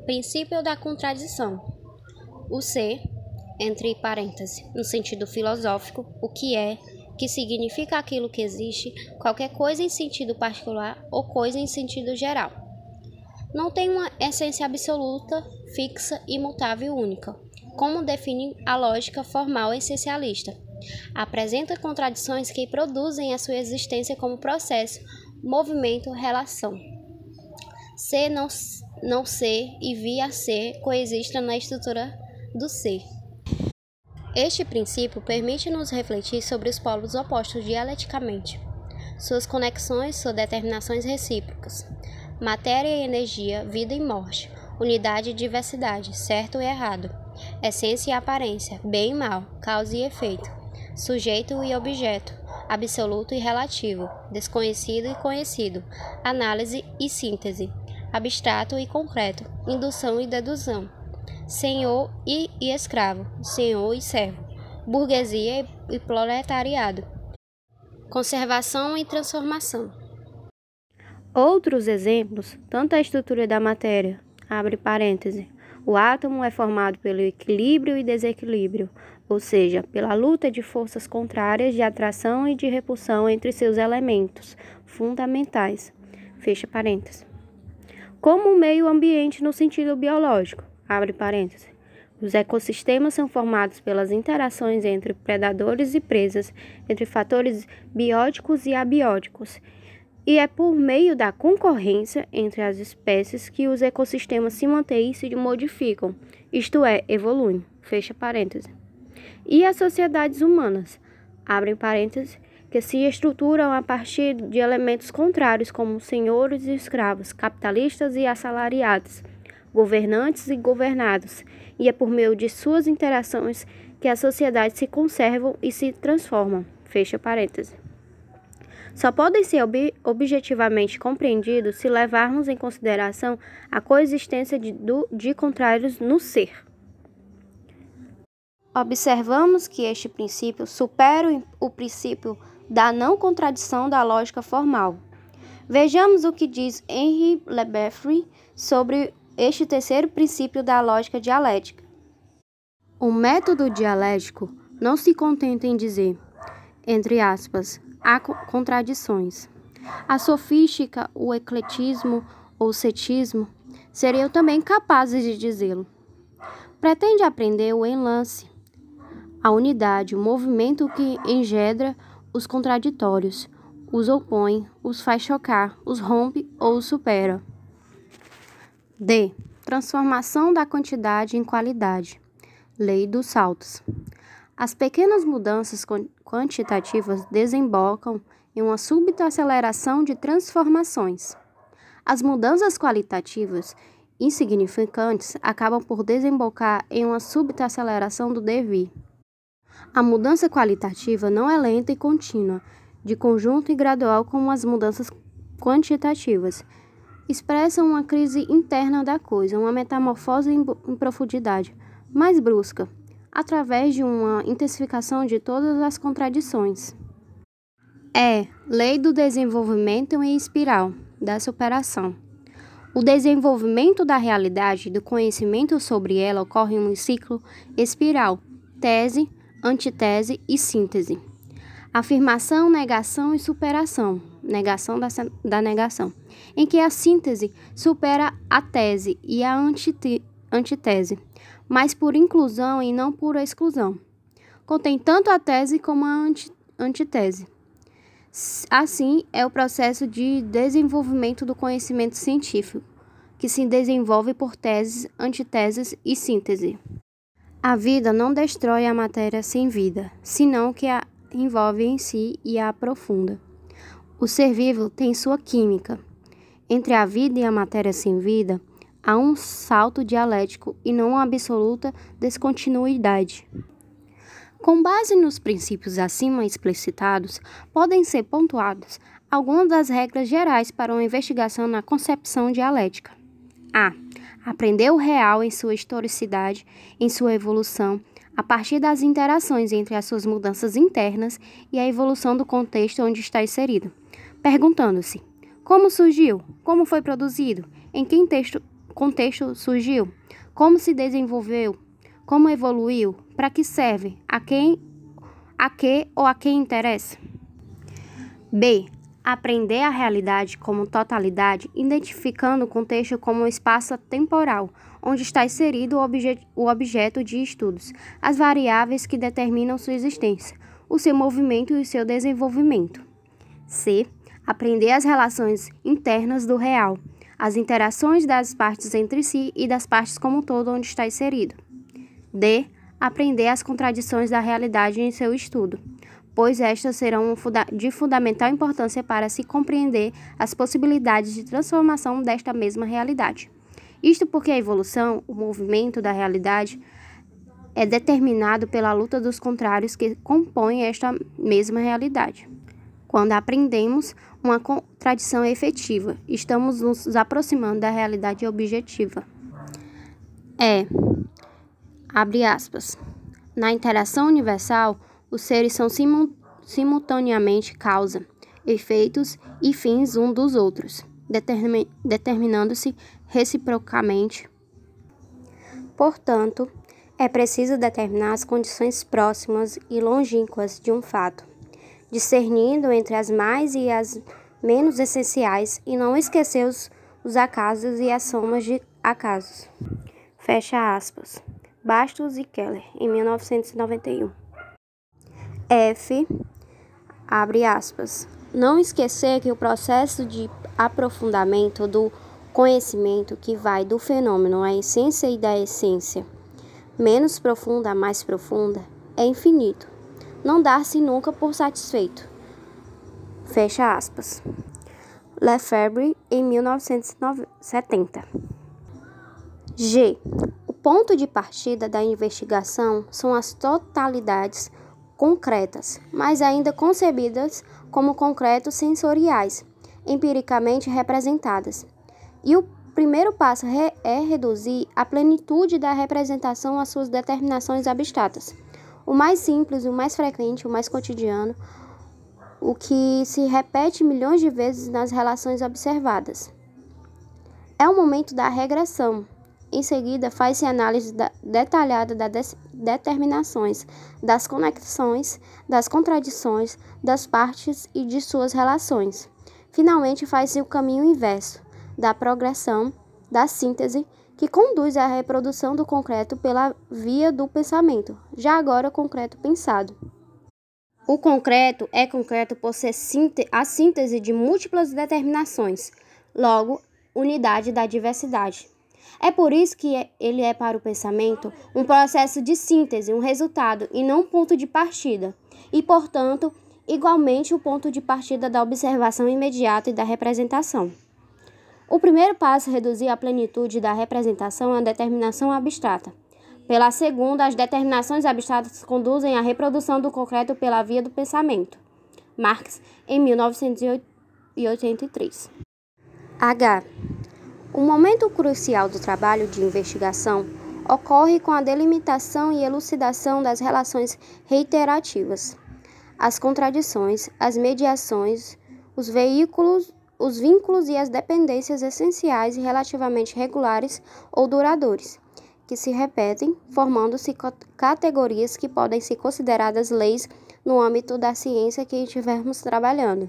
Princípio da contradição. O C, entre parênteses, no sentido filosófico, o que é, que significa aquilo que existe, qualquer coisa em sentido particular ou coisa em sentido geral. Não tem uma essência absoluta, fixa, imutável única, como define a lógica formal essencialista. Apresenta contradições que produzem a sua existência como processo, movimento, relação. Ser, não, não ser e via ser coexistem na estrutura do ser. Este princípio permite-nos refletir sobre os polos opostos dialeticamente, suas conexões, suas determinações recíprocas, matéria e energia, vida e morte, unidade e diversidade, certo e errado, essência e aparência, bem e mal, causa e efeito, sujeito e objeto, absoluto e relativo, desconhecido e conhecido, análise e síntese, abstrato e concreto, indução e dedução senhor e, e escravo, senhor e servo, burguesia e proletariado, conservação e transformação. Outros exemplos, tanto a estrutura da matéria, abre parêntese, o átomo é formado pelo equilíbrio e desequilíbrio, ou seja, pela luta de forças contrárias de atração e de repulsão entre seus elementos fundamentais. Fecha parênteses. Como o meio ambiente no sentido biológico, Abre parênteses. Os ecossistemas são formados pelas interações entre predadores e presas, entre fatores bióticos e abióticos, e é por meio da concorrência entre as espécies que os ecossistemas se mantêm e se modificam, isto é, evoluem. Fecha parênteses. E as sociedades humanas, abrem parênteses, que se estruturam a partir de elementos contrários como senhores e escravos, capitalistas e assalariados governantes e governados, e é por meio de suas interações que as sociedades se conservam e se transformam. Fecha parênteses. Só podem ser ob objetivamente compreendidos se levarmos em consideração a coexistência de, do, de contrários no ser. Observamos que este princípio supera o princípio da não contradição da lógica formal. Vejamos o que diz Henri Lebeffre sobre este terceiro princípio da lógica dialética. O método dialético não se contenta em dizer, entre aspas, há contradições. A sofística, o ecletismo ou cetismo seriam também capazes de dizê-lo. Pretende aprender o enlace, a unidade, o movimento que engendra os contraditórios, os opõe, os faz chocar, os rompe ou os supera. D. Transformação da quantidade em qualidade. Lei dos saltos. As pequenas mudanças quantitativas desembocam em uma súbita aceleração de transformações. As mudanças qualitativas insignificantes acabam por desembocar em uma súbita aceleração do devir. A mudança qualitativa não é lenta e contínua, de conjunto e gradual como as mudanças quantitativas expressam uma crise interna da coisa, uma metamorfose em, em profundidade, mais brusca, através de uma intensificação de todas as contradições. É lei do desenvolvimento em espiral, da superação. O desenvolvimento da realidade e do conhecimento sobre ela ocorre em um ciclo espiral, tese, antitese e síntese. Afirmação, negação e superação. Negação da, da negação. Em que a síntese supera a tese e a antítese, mas por inclusão e não por exclusão. Contém tanto a tese como a antítese. Assim, é o processo de desenvolvimento do conhecimento científico, que se desenvolve por teses, antiteses e síntese. A vida não destrói a matéria sem vida, senão que a envolve em si e a aprofunda. O ser vivo tem sua química. Entre a vida e a matéria sem vida, há um salto dialético e não uma absoluta descontinuidade. Com base nos princípios acima explicitados, podem ser pontuadas algumas das regras gerais para uma investigação na concepção dialética. A. Aprender o real em sua historicidade, em sua evolução, a partir das interações entre as suas mudanças internas e a evolução do contexto onde está inserido, perguntando-se: como surgiu? Como foi produzido? Em que texto, contexto surgiu? Como se desenvolveu? Como evoluiu? Para que serve? A quem, a que ou a quem interessa? B. Aprender a realidade como totalidade, identificando o contexto como um espaço temporal, onde está inserido o, obje o objeto de estudos, as variáveis que determinam sua existência, o seu movimento e o seu desenvolvimento. C. Aprender as relações internas do real, as interações das partes entre si e das partes como um todo onde está inserido. D. Aprender as contradições da realidade em seu estudo, pois estas serão de fundamental importância para se compreender as possibilidades de transformação desta mesma realidade. Isto porque a evolução, o movimento da realidade, é determinado pela luta dos contrários que compõem esta mesma realidade. Quando aprendemos uma contradição efetiva, estamos nos aproximando da realidade objetiva. É Abre aspas. Na interação universal, os seres são simultaneamente causa, efeitos e fins um dos outros, determin determinando-se reciprocamente. Portanto, é preciso determinar as condições próximas e longínquas de um fato, discernindo entre as mais e as menos essenciais e não esquecer os, os acasos e as somas de acasos. Fecha aspas. Bastos e Keller, em 1991. F. Abre aspas. Não esquecer que o processo de aprofundamento do conhecimento que vai do fenômeno à essência e da essência, menos profunda a mais profunda, é infinito. Não dar-se nunca por satisfeito. Fecha aspas. Lefebvre, em 1970. G ponto de partida da investigação são as totalidades concretas, mas ainda concebidas como concretos sensoriais, empiricamente representadas. E o primeiro passo é reduzir a plenitude da representação às suas determinações abstratas. O mais simples, o mais frequente, o mais cotidiano, o que se repete milhões de vezes nas relações observadas. É o momento da regressão, em seguida, faz-se análise da, detalhada das determinações, das conexões, das contradições, das partes e de suas relações. Finalmente, faz-se o caminho inverso, da progressão, da síntese, que conduz à reprodução do concreto pela via do pensamento, já agora concreto pensado. O concreto é concreto por ser a síntese de múltiplas determinações, logo, unidade da diversidade. É por isso que ele é para o pensamento um processo de síntese, um resultado e não um ponto de partida, e, portanto, igualmente o ponto de partida da observação imediata e da representação. O primeiro passo é reduzir a plenitude da representação à determinação abstrata. Pela segunda, as determinações abstratas conduzem à reprodução do concreto pela via do pensamento. Marx, em 1983. H. O momento crucial do trabalho de investigação ocorre com a delimitação e elucidação das relações reiterativas, as contradições, as mediações, os veículos, os vínculos e as dependências essenciais e relativamente regulares ou duradouros, que se repetem, formando-se categorias que podem ser consideradas leis no âmbito da ciência que estivermos trabalhando,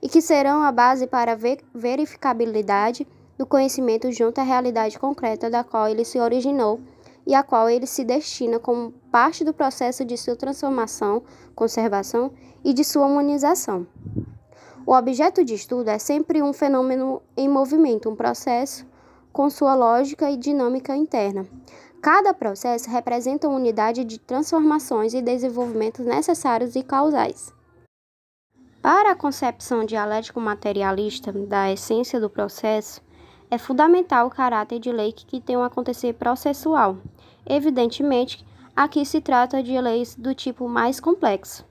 e que serão a base para a verificabilidade do conhecimento junto à realidade concreta da qual ele se originou e a qual ele se destina como parte do processo de sua transformação, conservação e de sua humanização. O objeto de estudo é sempre um fenômeno em movimento, um processo com sua lógica e dinâmica interna. Cada processo representa uma unidade de transformações e desenvolvimentos necessários e causais. Para a concepção dialético-materialista da essência do processo, é fundamental o caráter de lei que tem um acontecer processual. Evidentemente, aqui se trata de leis do tipo mais complexo.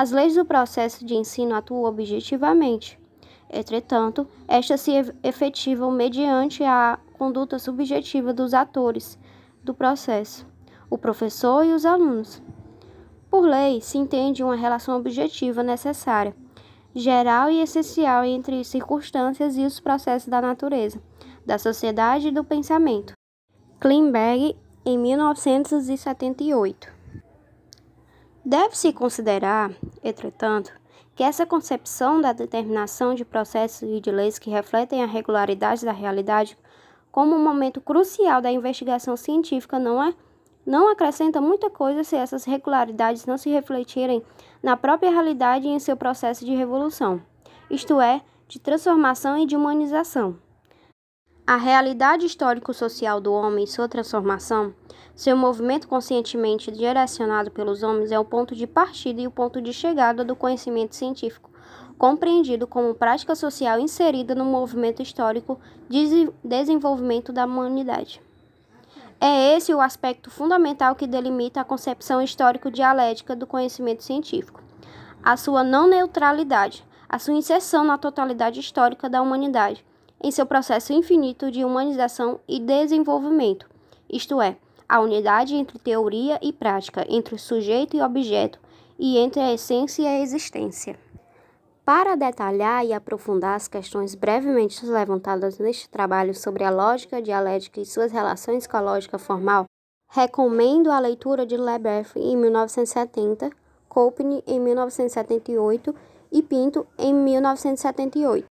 As leis do processo de ensino atuam objetivamente. Entretanto, estas se efetivam mediante a conduta subjetiva dos atores do processo, o professor e os alunos. Por lei, se entende uma relação objetiva necessária, geral e essencial entre circunstâncias e os processos da natureza da Sociedade e do Pensamento. Klimberg, em 1978. Deve-se considerar, entretanto, que essa concepção da determinação de processos e de leis que refletem a regularidade da realidade como um momento crucial da investigação científica não é não acrescenta muita coisa se essas regularidades não se refletirem na própria realidade e em seu processo de revolução, isto é, de transformação e de humanização. A realidade histórico-social do homem e sua transformação, seu movimento conscientemente direcionado pelos homens, é o ponto de partida e o ponto de chegada do conhecimento científico, compreendido como prática social inserida no movimento histórico de desenvolvimento da humanidade. É esse o aspecto fundamental que delimita a concepção histórico-dialética do conhecimento científico. A sua não neutralidade, a sua inserção na totalidade histórica da humanidade, em seu processo infinito de humanização e desenvolvimento, isto é, a unidade entre teoria e prática, entre sujeito e objeto, e entre a essência e a existência. Para detalhar e aprofundar as questões brevemente levantadas neste trabalho sobre a lógica dialética e suas relações com a lógica formal, recomendo a leitura de Lebeff em 1970, Kopni em 1978 e Pinto em 1978.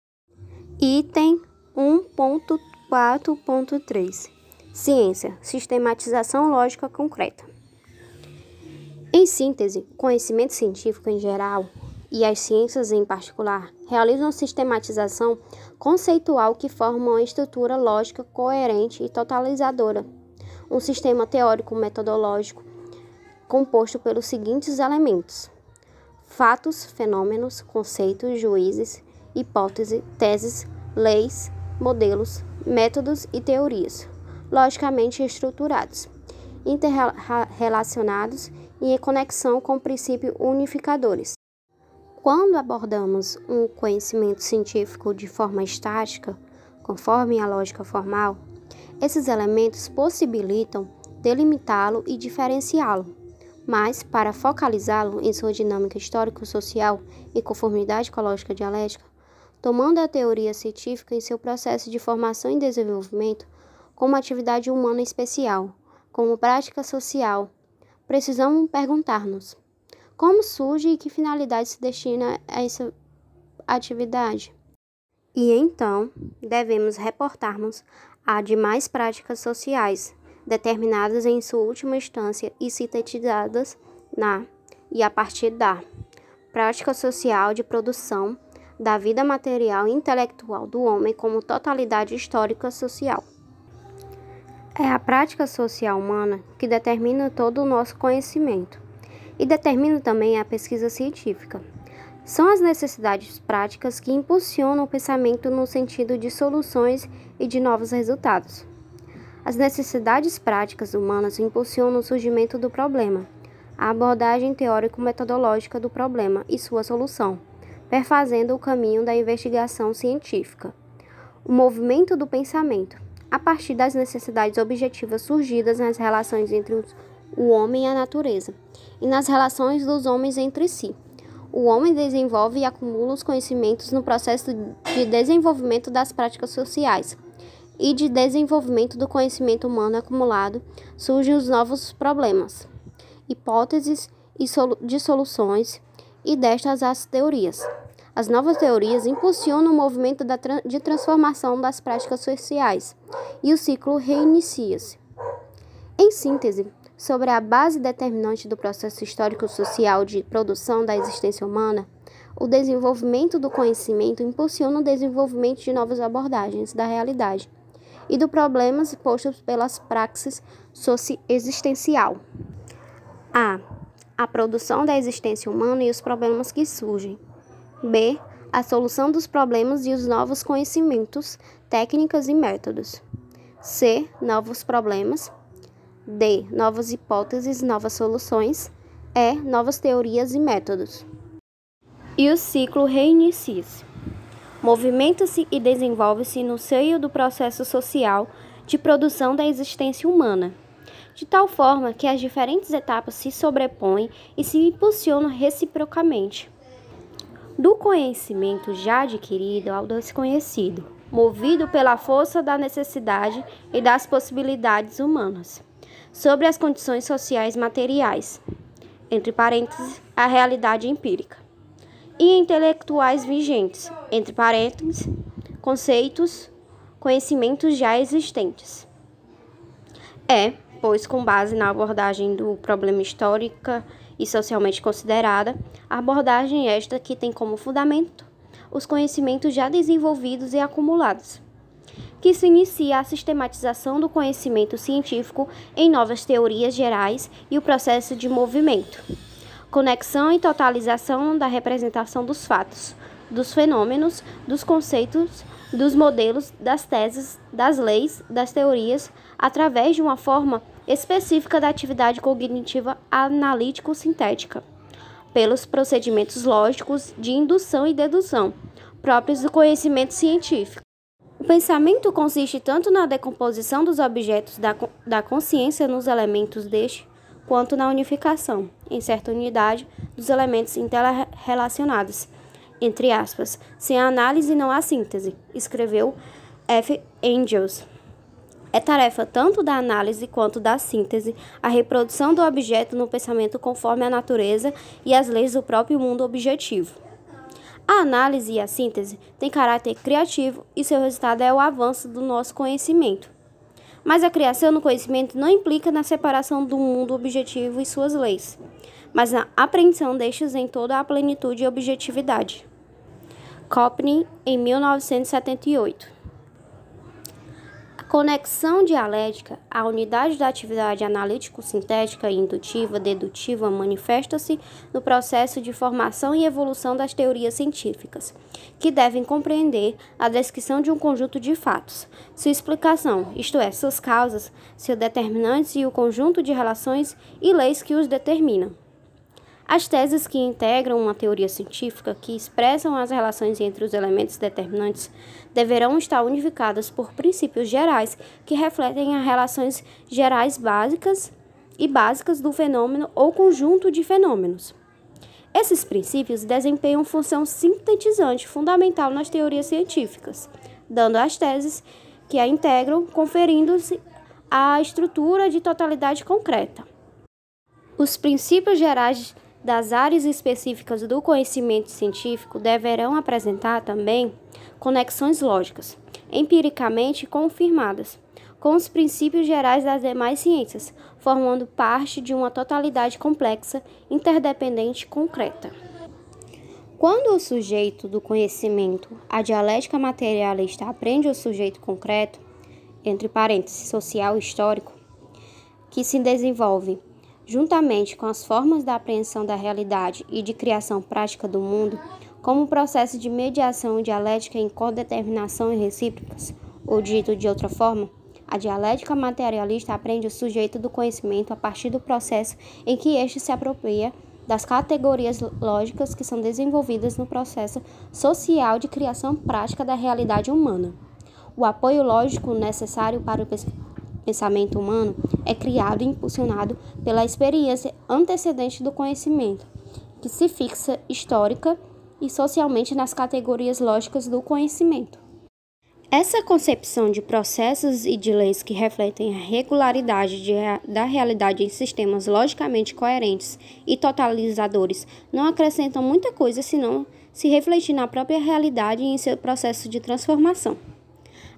Item 1.4.3 Ciência Sistematização lógica concreta. Em síntese, conhecimento científico em geral e as ciências em particular realizam sistematização conceitual que forma uma estrutura lógica coerente e totalizadora, um sistema teórico-metodológico composto pelos seguintes elementos: fatos, fenômenos, conceitos, juízes, hipóteses, teses, leis, modelos, métodos e teorias, logicamente estruturados, interrelacionados e em conexão com princípios unificadores. Quando abordamos um conhecimento científico de forma estática, conforme a lógica formal, esses elementos possibilitam delimitá-lo e diferenciá-lo. Mas, para focalizá-lo em sua dinâmica histórico-social e conformidade com a lógica dialética, tomando a teoria científica em seu processo de formação e desenvolvimento como atividade humana especial, como prática social, precisamos perguntar-nos: como surge e que finalidade se destina a essa atividade? E então devemos reportarmos a demais práticas sociais, determinadas em sua última instância e sintetizadas na e a partir da prática social de produção da vida material e intelectual do homem como totalidade histórica social. É a prática social humana que determina todo o nosso conhecimento e determina também a pesquisa científica. São as necessidades práticas que impulsionam o pensamento no sentido de soluções e de novos resultados. As necessidades práticas humanas impulsionam o surgimento do problema, a abordagem teórico-metodológica do problema e sua solução perfazendo o caminho da investigação científica. O movimento do pensamento, a partir das necessidades objetivas surgidas nas relações entre o homem e a natureza, e nas relações dos homens entre si. O homem desenvolve e acumula os conhecimentos no processo de desenvolvimento das práticas sociais. e de desenvolvimento do conhecimento humano acumulado, surgem os novos problemas, hipóteses e de soluções, e destas as teorias. As novas teorias impulsionam o movimento de transformação das práticas sociais e o ciclo reinicia-se. Em síntese, sobre a base determinante do processo histórico-social de produção da existência humana, o desenvolvimento do conhecimento impulsiona o desenvolvimento de novas abordagens da realidade e dos problemas postos pelas praxis socio-existencial. A. A produção da existência humana e os problemas que surgem. B. A solução dos problemas e os novos conhecimentos, técnicas e métodos. C. Novos problemas. D. Novas hipóteses, novas soluções. E. Novas teorias e métodos. E o ciclo reinicia-se. Movimenta-se e desenvolve-se no seio do processo social de produção da existência humana, de tal forma que as diferentes etapas se sobrepõem e se impulsionam reciprocamente. Do conhecimento já adquirido ao desconhecido, movido pela força da necessidade e das possibilidades humanas sobre as condições sociais materiais, entre parênteses, a realidade empírica, e intelectuais vigentes, entre parênteses, conceitos, conhecimentos já existentes. É, pois, com base na abordagem do problema histórica e socialmente considerada, a abordagem esta que tem como fundamento os conhecimentos já desenvolvidos e acumulados que se inicia a sistematização do conhecimento científico em novas teorias gerais e o processo de movimento, conexão e totalização da representação dos fatos, dos fenômenos, dos conceitos, dos modelos, das teses, das leis, das teorias, através de uma forma específica da atividade cognitiva analítico-sintética, pelos procedimentos lógicos de indução e dedução próprios do conhecimento científico. O pensamento consiste tanto na decomposição dos objetos da, da consciência nos elementos deste, quanto na unificação, em certa unidade, dos elementos interrelacionados, entre aspas, sem análise não há síntese, escreveu F. Engels. É tarefa tanto da análise quanto da síntese a reprodução do objeto no pensamento conforme a natureza e as leis do próprio mundo objetivo. A análise e a síntese têm caráter criativo e seu resultado é o avanço do nosso conhecimento. Mas a criação do conhecimento não implica na separação do mundo objetivo e suas leis, mas na apreensão destes em toda a plenitude e objetividade. Copney, em 1978. Conexão dialética, a unidade da atividade analítico-sintética e indutiva-dedutiva manifesta-se no processo de formação e evolução das teorias científicas, que devem compreender a descrição de um conjunto de fatos, sua explicação, isto é, suas causas, seus determinantes e o conjunto de relações e leis que os determinam. As teses que integram uma teoria científica que expressam as relações entre os elementos determinantes deverão estar unificadas por princípios gerais que refletem as relações gerais básicas e básicas do fenômeno ou conjunto de fenômenos. Esses princípios desempenham função sintetizante fundamental nas teorias científicas, dando às teses que a integram, conferindo-se a estrutura de totalidade concreta. Os princípios gerais das áreas específicas do conhecimento científico deverão apresentar também conexões lógicas, empiricamente confirmadas, com os princípios gerais das demais ciências, formando parte de uma totalidade complexa, interdependente concreta. Quando o sujeito do conhecimento, a dialética materialista, aprende o sujeito concreto, entre parênteses, social e histórico, que se desenvolve juntamente com as formas da apreensão da realidade e de criação prática do mundo, como processo de mediação dialética em codeterminação e recíprocas, ou dito de outra forma, a dialética materialista aprende o sujeito do conhecimento a partir do processo em que este se apropria das categorias lógicas que são desenvolvidas no processo social de criação prática da realidade humana. O apoio lógico necessário para o pensamento humano é criado e impulsionado pela experiência antecedente do conhecimento, que se fixa histórica e socialmente nas categorias lógicas do conhecimento. Essa concepção de processos e de leis que refletem a regularidade de, da realidade em sistemas logicamente coerentes e totalizadores não acrescentam muita coisa senão se refletir na própria realidade e em seu processo de transformação.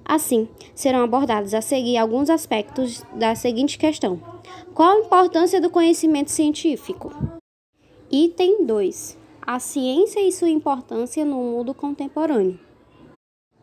Assim, serão abordados a seguir alguns aspectos da seguinte questão: Qual a importância do conhecimento científico? Item 2: A ciência e sua importância no mundo contemporâneo.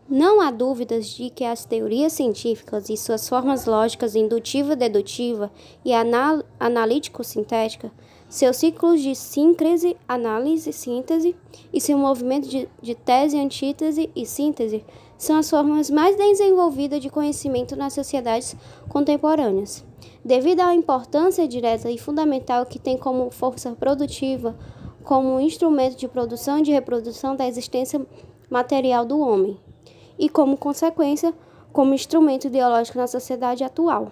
Não há dúvidas de que as teorias científicas e suas formas lógicas indutiva-dedutiva e anal analítico-sintética, seus ciclos de síncrese, análise, síntese e seu movimento de, de tese, antítese e síntese são as formas mais desenvolvidas de conhecimento nas sociedades contemporâneas. Devido à importância direta e fundamental que tem como força produtiva, como instrumento de produção e de reprodução da existência material do homem e, como consequência, como instrumento ideológico na sociedade atual.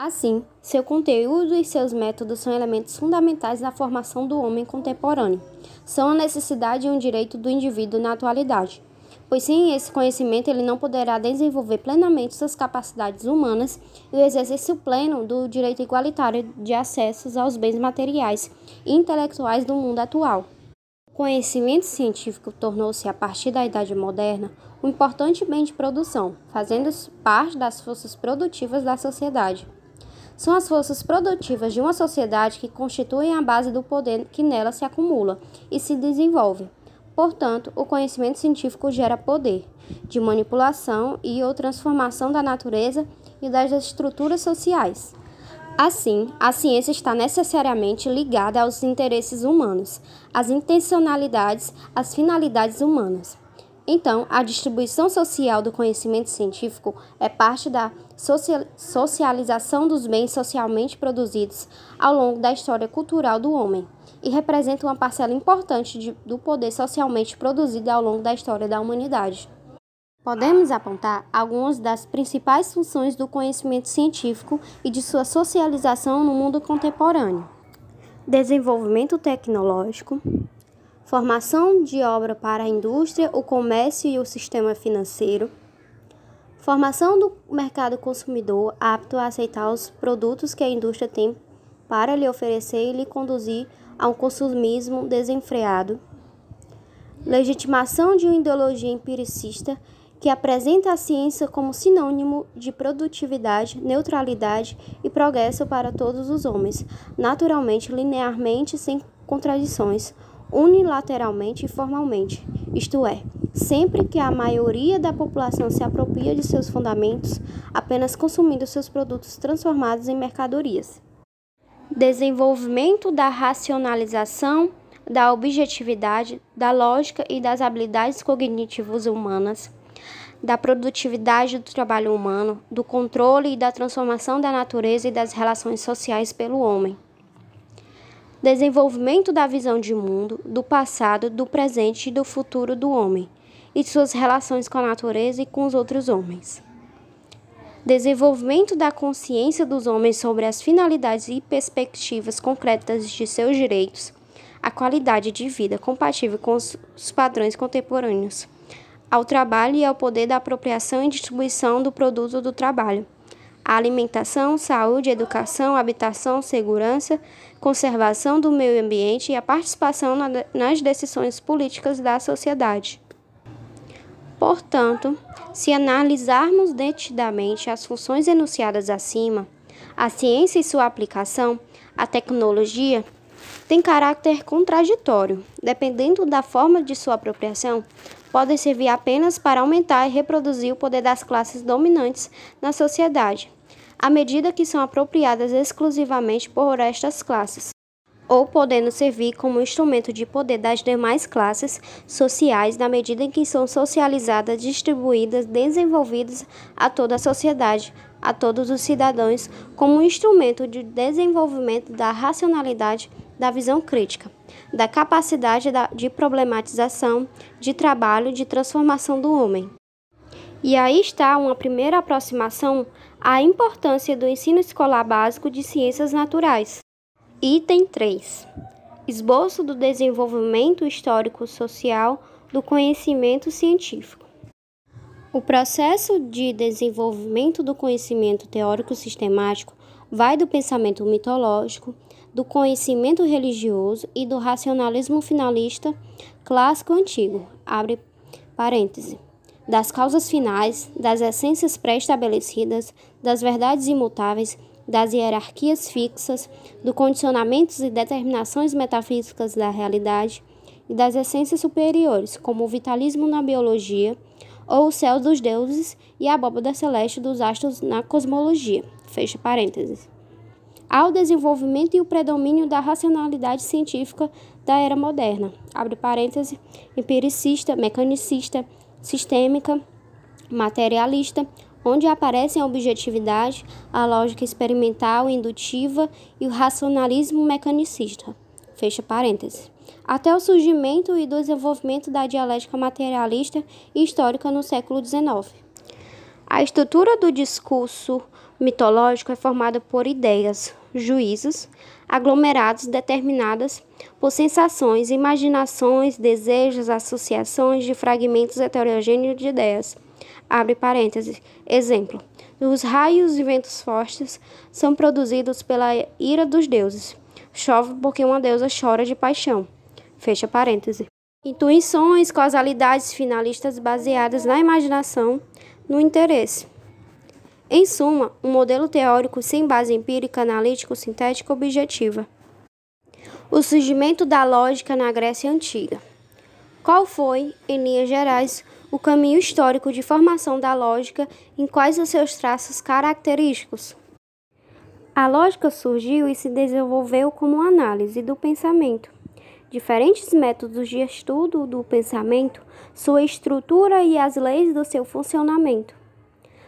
Assim, seu conteúdo e seus métodos são elementos fundamentais na formação do homem contemporâneo. São a necessidade e um direito do indivíduo na atualidade, pois sem esse conhecimento ele não poderá desenvolver plenamente suas capacidades humanas e o exercício pleno do direito igualitário de acessos aos bens materiais e intelectuais do mundo atual. O conhecimento científico tornou-se, a partir da Idade Moderna, um importante bem de produção, fazendo parte das forças produtivas da sociedade. São as forças produtivas de uma sociedade que constituem a base do poder que nela se acumula e se desenvolve. Portanto, o conhecimento científico gera poder de manipulação e ou transformação da natureza e das estruturas sociais. Assim, a ciência está necessariamente ligada aos interesses humanos, às intencionalidades, às finalidades humanas. Então, a distribuição social do conhecimento científico é parte da socialização dos bens socialmente produzidos ao longo da história cultural do homem e representa uma parcela importante de, do poder socialmente produzido ao longo da história da humanidade. Podemos apontar algumas das principais funções do conhecimento científico e de sua socialização no mundo contemporâneo: desenvolvimento tecnológico, formação de obra para a indústria, o comércio e o sistema financeiro, formação do mercado consumidor apto a aceitar os produtos que a indústria tem para lhe oferecer e lhe conduzir a um consumismo desenfreado, legitimação de uma ideologia empiricista que apresenta a ciência como sinônimo de produtividade, neutralidade e progresso para todos os homens, naturalmente, linearmente, sem contradições unilateralmente e formalmente, isto é, sempre que a maioria da população se apropria de seus fundamentos, apenas consumindo seus produtos transformados em mercadorias. Desenvolvimento da racionalização, da objetividade, da lógica e das habilidades cognitivas humanas, da produtividade do trabalho humano, do controle e da transformação da natureza e das relações sociais pelo homem desenvolvimento da visão de mundo, do passado, do presente e do futuro do homem, e suas relações com a natureza e com os outros homens. Desenvolvimento da consciência dos homens sobre as finalidades e perspectivas concretas de seus direitos, a qualidade de vida compatível com os padrões contemporâneos, ao trabalho e ao poder da apropriação e distribuição do produto do trabalho a alimentação, saúde, educação, habitação, segurança, conservação do meio ambiente e a participação nas decisões políticas da sociedade. Portanto, se analisarmos detidamente as funções enunciadas acima, a ciência e sua aplicação, a tecnologia, tem caráter contraditório. Dependendo da forma de sua apropriação, podem servir apenas para aumentar e reproduzir o poder das classes dominantes na sociedade, à medida que são apropriadas exclusivamente por estas classes, ou podendo servir como instrumento de poder das demais classes sociais na medida em que são socializadas, distribuídas, desenvolvidas a toda a sociedade, a todos os cidadãos, como um instrumento de desenvolvimento da racionalidade, da visão crítica, da capacidade de problematização, de trabalho, de transformação do homem. E aí está uma primeira aproximação à importância do ensino escolar básico de ciências naturais. Item 3. Esboço do desenvolvimento histórico-social do conhecimento científico. O processo de desenvolvimento do conhecimento teórico sistemático vai do pensamento mitológico, do conhecimento religioso e do racionalismo finalista clássico antigo, abre parêntese, das causas finais, das essências pré-estabelecidas, das verdades imutáveis, das hierarquias fixas, do condicionamentos e determinações metafísicas da realidade e das essências superiores, como o vitalismo na biologia ou o céu dos deuses e a abóbada celeste dos astros na cosmologia. Fecha parênteses. Ao desenvolvimento e o predomínio da racionalidade científica da era moderna. Abre parênteses, empiricista, mecanicista, sistêmica, materialista, onde aparecem a objetividade, a lógica experimental indutiva e o racionalismo mecanicista. Fecha parênteses. Até o surgimento e desenvolvimento da dialética materialista e histórica no século XIX. A estrutura do discurso mitológico é formada por ideias, juízos, aglomerados determinadas por sensações, imaginações, desejos, associações de fragmentos heterogêneos de ideias. Abre parênteses. Exemplo: os raios e ventos fortes são produzidos pela ira dos deuses. Chove porque uma deusa chora de paixão. Fecha parênteses. Intuições, causalidades finalistas baseadas na imaginação, no interesse. Em suma, um modelo teórico sem base empírica, analítico, sintética objetiva. O surgimento da lógica na Grécia Antiga. Qual foi, em linhas gerais, o caminho histórico de formação da lógica em quais os seus traços característicos? A lógica surgiu e se desenvolveu como análise do pensamento. Diferentes métodos de estudo do pensamento, sua estrutura e as leis do seu funcionamento.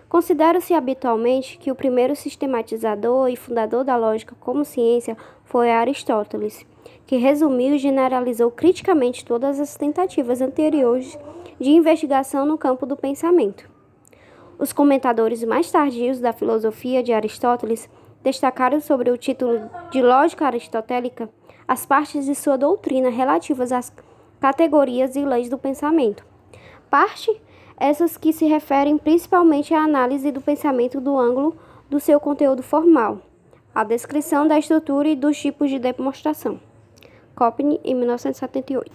Considera-se habitualmente que o primeiro sistematizador e fundador da lógica como ciência foi Aristóteles, que resumiu e generalizou criticamente todas as tentativas anteriores de investigação no campo do pensamento. Os comentadores mais tardios da filosofia de Aristóteles destacaram sobre o título de Lógica Aristotélica as partes de sua doutrina relativas às categorias e leis do pensamento. Parte essas que se referem principalmente à análise do pensamento do ângulo do seu conteúdo formal, a descrição da estrutura e dos tipos de demonstração. Copney, em 1978.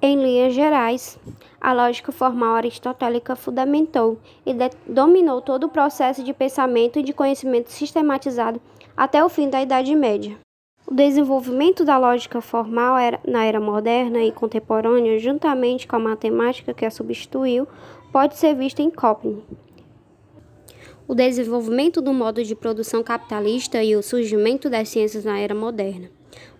Em linhas gerais, a lógica formal aristotélica fundamentou e dominou todo o processo de pensamento e de conhecimento sistematizado até o fim da Idade Média. O desenvolvimento da lógica formal era, na era moderna e contemporânea, juntamente com a matemática que a substituiu, pode ser visto em Copney. O desenvolvimento do modo de produção capitalista e o surgimento das ciências na era moderna.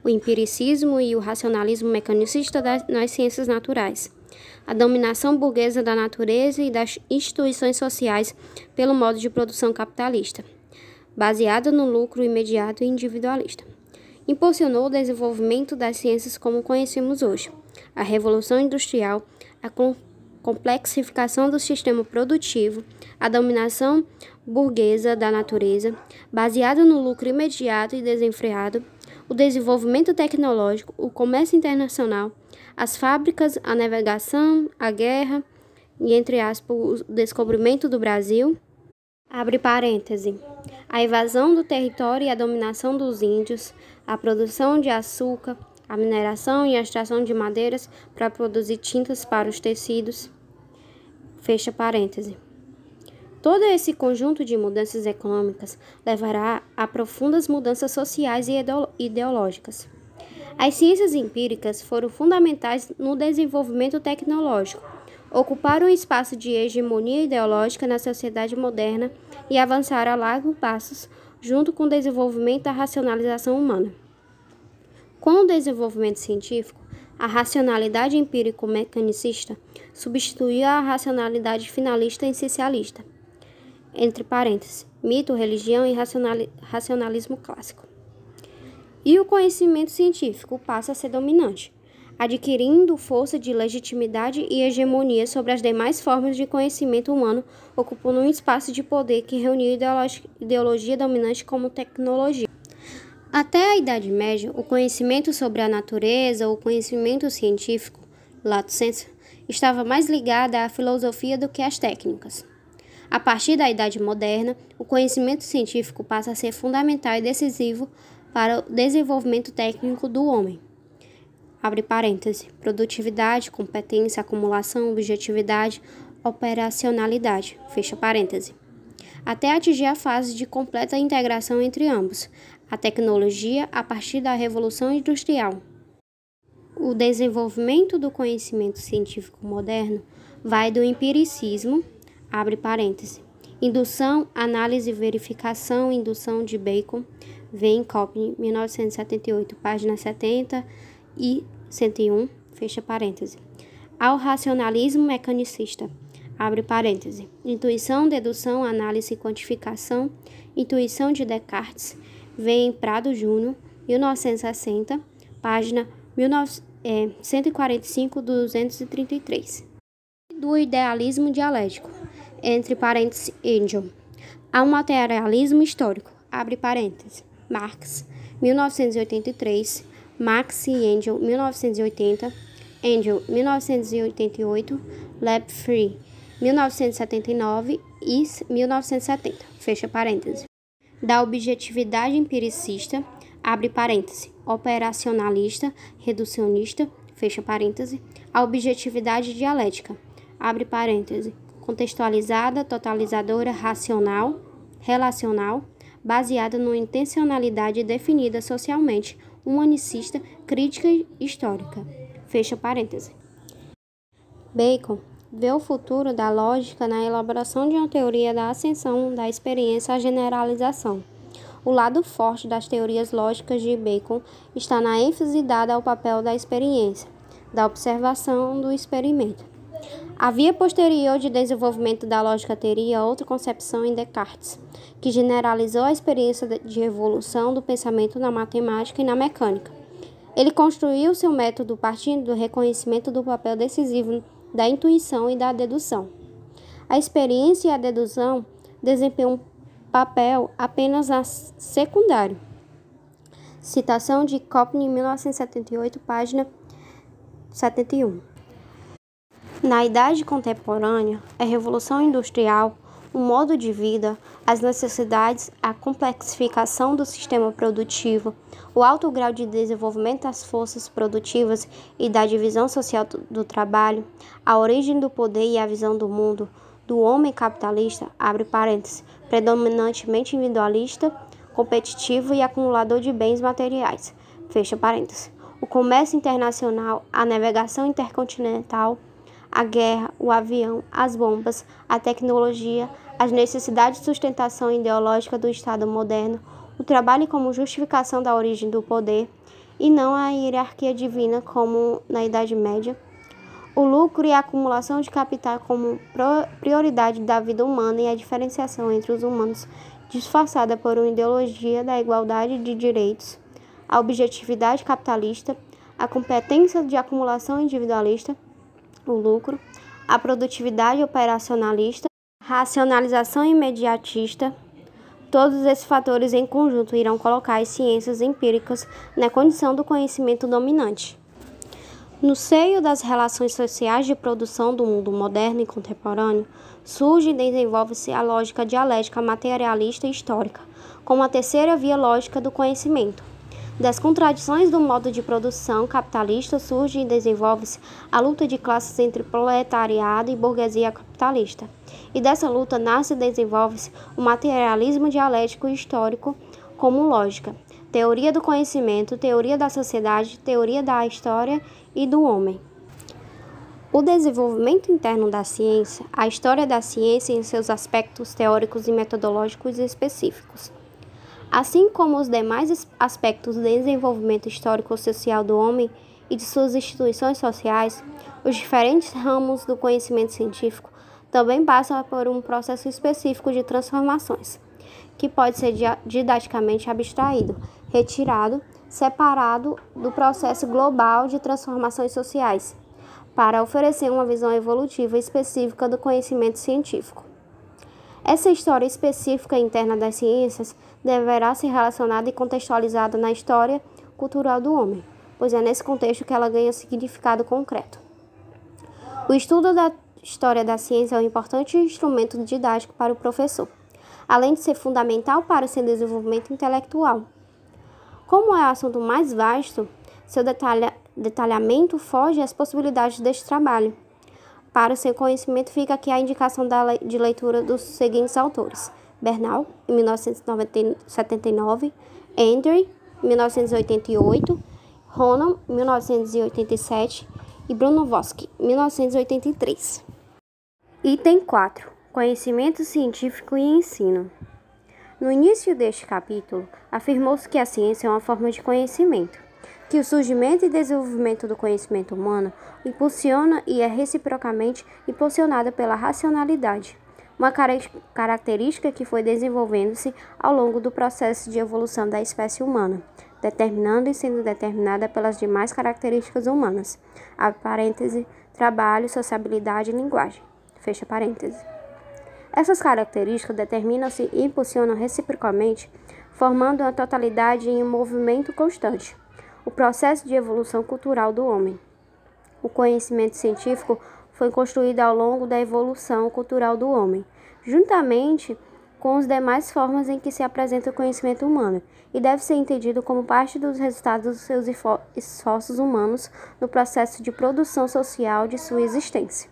O empiricismo e o racionalismo mecanicista das, nas ciências naturais. A dominação burguesa da natureza e das instituições sociais pelo modo de produção capitalista, baseada no lucro imediato e individualista. Impulsionou o desenvolvimento das ciências como conhecemos hoje, a revolução industrial, a complexificação do sistema produtivo, a dominação burguesa da natureza, baseada no lucro imediato e desenfreado, o desenvolvimento tecnológico, o comércio internacional, as fábricas, a navegação, a guerra e, entre aspas, o descobrimento do Brasil. Abre parêntese. A invasão do território e a dominação dos índios, a produção de açúcar, a mineração e a extração de madeiras para produzir tintas para os tecidos. Fecha parêntese. Todo esse conjunto de mudanças econômicas levará a profundas mudanças sociais e ideológicas. As ciências empíricas foram fundamentais no desenvolvimento tecnológico, ocuparam um espaço de hegemonia ideológica na sociedade moderna e avançaram a largos passos junto com o desenvolvimento da racionalização humana. Com o desenvolvimento científico, a racionalidade empírico-mecanicista substituiu a racionalidade finalista e essencialista, entre parênteses, mito, religião e racionalismo clássico. E o conhecimento científico passa a ser dominante, adquirindo força de legitimidade e hegemonia sobre as demais formas de conhecimento humano, ocupando um espaço de poder que reuniu ideologia dominante como tecnologia. Até a Idade Média, o conhecimento sobre a natureza, o conhecimento científico, lato sensu, estava mais ligada à filosofia do que às técnicas. A partir da Idade Moderna, o conhecimento científico passa a ser fundamental e decisivo para o desenvolvimento técnico do homem. Abre parêntese. Produtividade, competência, acumulação, objetividade, operacionalidade. Fecha parêntese. Até atingir a fase de completa integração entre ambos, a tecnologia a partir da Revolução Industrial. O desenvolvimento do conhecimento científico moderno vai do empiricismo, abre parêntese, indução, análise verificação, indução de Bacon, vem Copney, 1978, página 70 e 101, fecha parêntese, ao racionalismo mecanicista, abre parêntese, intuição, dedução, análise e quantificação, intuição de Descartes, vem Prado Júnior, 1960, página 19 é 145 233. Do idealismo dialético, entre parênteses, Engel. Há um materialismo histórico, abre parênteses, Marx, 1983, Marx e Engel, 1980, Engel, 1988, Leb Free, 1979 e 1970, fecha parênteses. Da objetividade empiricista, abre parêntese, operacionalista, reducionista, fecha parêntese, a objetividade dialética, abre parêntese, contextualizada, totalizadora, racional, relacional, baseada numa intencionalidade definida socialmente, humanicista, crítica histórica, fecha parêntese. Bacon vê o futuro da lógica na elaboração de uma teoria da ascensão da experiência à generalização o lado forte das teorias lógicas de Bacon está na ênfase dada ao papel da experiência, da observação do experimento. A via posterior de desenvolvimento da lógica teria outra concepção em Descartes, que generalizou a experiência de evolução do pensamento na matemática e na mecânica. Ele construiu seu método partindo do reconhecimento do papel decisivo da intuição e da dedução. A experiência e a dedução desempenham papel apenas secundário. Citação de Copney, 1978, página 71. Na idade contemporânea, a revolução industrial, o modo de vida, as necessidades, a complexificação do sistema produtivo, o alto grau de desenvolvimento das forças produtivas e da divisão social do trabalho, a origem do poder e a visão do mundo, do homem capitalista, abre parênteses, predominantemente individualista, competitivo e acumulador de bens materiais, fecha parênteses. O comércio internacional, a navegação intercontinental, a guerra, o avião, as bombas, a tecnologia, as necessidades de sustentação ideológica do Estado moderno, o trabalho como justificação da origem do poder e não a hierarquia divina como na Idade Média o lucro e a acumulação de capital como prioridade da vida humana e a diferenciação entre os humanos disfarçada por uma ideologia da igualdade de direitos, a objetividade capitalista, a competência de acumulação individualista, o lucro, a produtividade operacionalista, racionalização imediatista, Todos esses fatores em conjunto irão colocar as ciências empíricas na condição do conhecimento dominante. No seio das relações sociais de produção do mundo moderno e contemporâneo, surge e desenvolve-se a lógica dialética materialista e histórica, como a terceira via lógica do conhecimento. Das contradições do modo de produção capitalista surge e desenvolve-se a luta de classes entre proletariado e burguesia capitalista. E dessa luta nasce e desenvolve-se o materialismo dialético e histórico como lógica, teoria do conhecimento, teoria da sociedade, teoria da história e do homem. O desenvolvimento interno da ciência, a história da ciência em seus aspectos teóricos e metodológicos específicos. Assim como os demais aspectos do desenvolvimento histórico-social do homem e de suas instituições sociais, os diferentes ramos do conhecimento científico também passam por um processo específico de transformações, que pode ser didaticamente abstraído, retirado separado do processo global de transformações sociais, para oferecer uma visão evolutiva específica do conhecimento científico. Essa história específica interna das ciências deverá ser relacionada e contextualizada na história cultural do homem, pois é nesse contexto que ela ganha significado concreto. O estudo da história da ciência é um importante instrumento didático para o professor, além de ser fundamental para seu desenvolvimento intelectual. Como é o assunto mais vasto, seu detalha, detalhamento foge às possibilidades deste trabalho. Para o seu conhecimento, fica aqui a indicação da, de leitura dos seguintes autores: Bernal, em 1979, Andrew, 1988, Ronan, 1987 e Bruno Voski, 1983. Item 4: Conhecimento científico e ensino. No início deste capítulo, afirmou-se que a ciência é uma forma de conhecimento, que o surgimento e desenvolvimento do conhecimento humano impulsiona e é reciprocamente impulsionada pela racionalidade, uma característica que foi desenvolvendo-se ao longo do processo de evolução da espécie humana, determinando e sendo determinada pelas demais características humanas. Abre parêntese, trabalho, sociabilidade e linguagem. Fecha parêntese. Essas características determinam-se e impulsionam reciprocamente, formando uma totalidade em um movimento constante, o processo de evolução cultural do homem. O conhecimento científico foi construído ao longo da evolução cultural do homem, juntamente com as demais formas em que se apresenta o conhecimento humano, e deve ser entendido como parte dos resultados dos seus esforços humanos no processo de produção social de sua existência.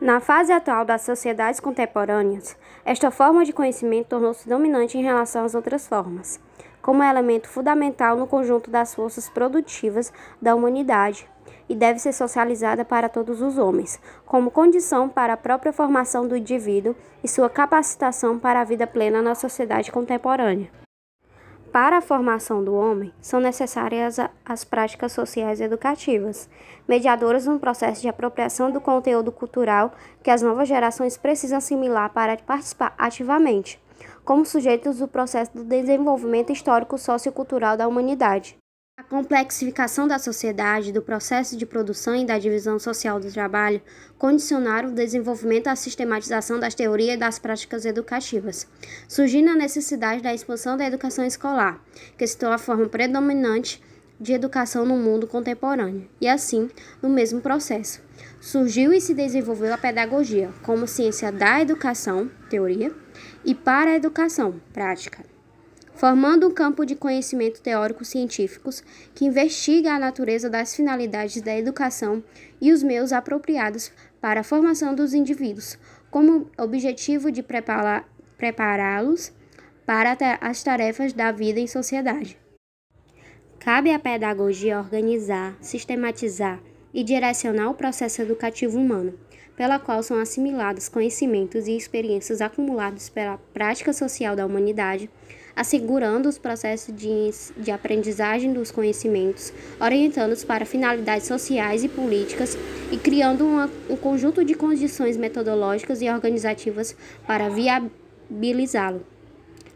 Na fase atual das sociedades contemporâneas, esta forma de conhecimento tornou-se dominante em relação às outras formas, como elemento fundamental no conjunto das forças produtivas da humanidade e deve ser socializada para todos os homens, como condição para a própria formação do indivíduo e sua capacitação para a vida plena na sociedade contemporânea. Para a formação do homem, são necessárias as práticas sociais educativas, mediadoras no processo de apropriação do conteúdo cultural que as novas gerações precisam assimilar para participar ativamente, como sujeitos do processo do desenvolvimento histórico sociocultural da humanidade. A complexificação da sociedade, do processo de produção e da divisão social do trabalho condicionaram o desenvolvimento e a sistematização das teorias e das práticas educativas, surgindo a necessidade da expansão da educação escolar, que se tornou a forma predominante de educação no mundo contemporâneo. E assim, no mesmo processo, surgiu e se desenvolveu a pedagogia como ciência da educação, teoria, e para a educação, prática formando um campo de conhecimento teórico-científicos que investiga a natureza das finalidades da educação e os meios apropriados para a formação dos indivíduos, como objetivo de prepará-los para as tarefas da vida em sociedade. Cabe à pedagogia organizar, sistematizar e direcionar o processo educativo humano, pela qual são assimilados conhecimentos e experiências acumulados pela prática social da humanidade, assegurando os processos de, de aprendizagem dos conhecimentos, orientando-os para finalidades sociais e políticas e criando uma, um conjunto de condições metodológicas e organizativas para viabilizá-lo.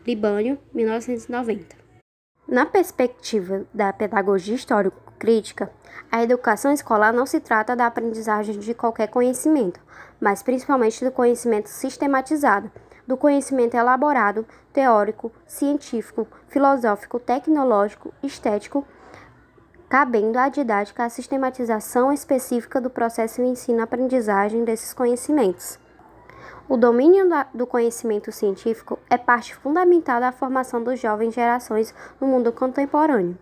Libânio, 1990. Na perspectiva da pedagogia histórico-crítica, a educação escolar não se trata da aprendizagem de qualquer conhecimento, mas principalmente do conhecimento sistematizado, do conhecimento elaborado, teórico, científico, filosófico, tecnológico, estético, cabendo à didática a sistematização específica do processo de ensino-aprendizagem desses conhecimentos. O domínio do conhecimento científico é parte fundamental da formação das jovens gerações no mundo contemporâneo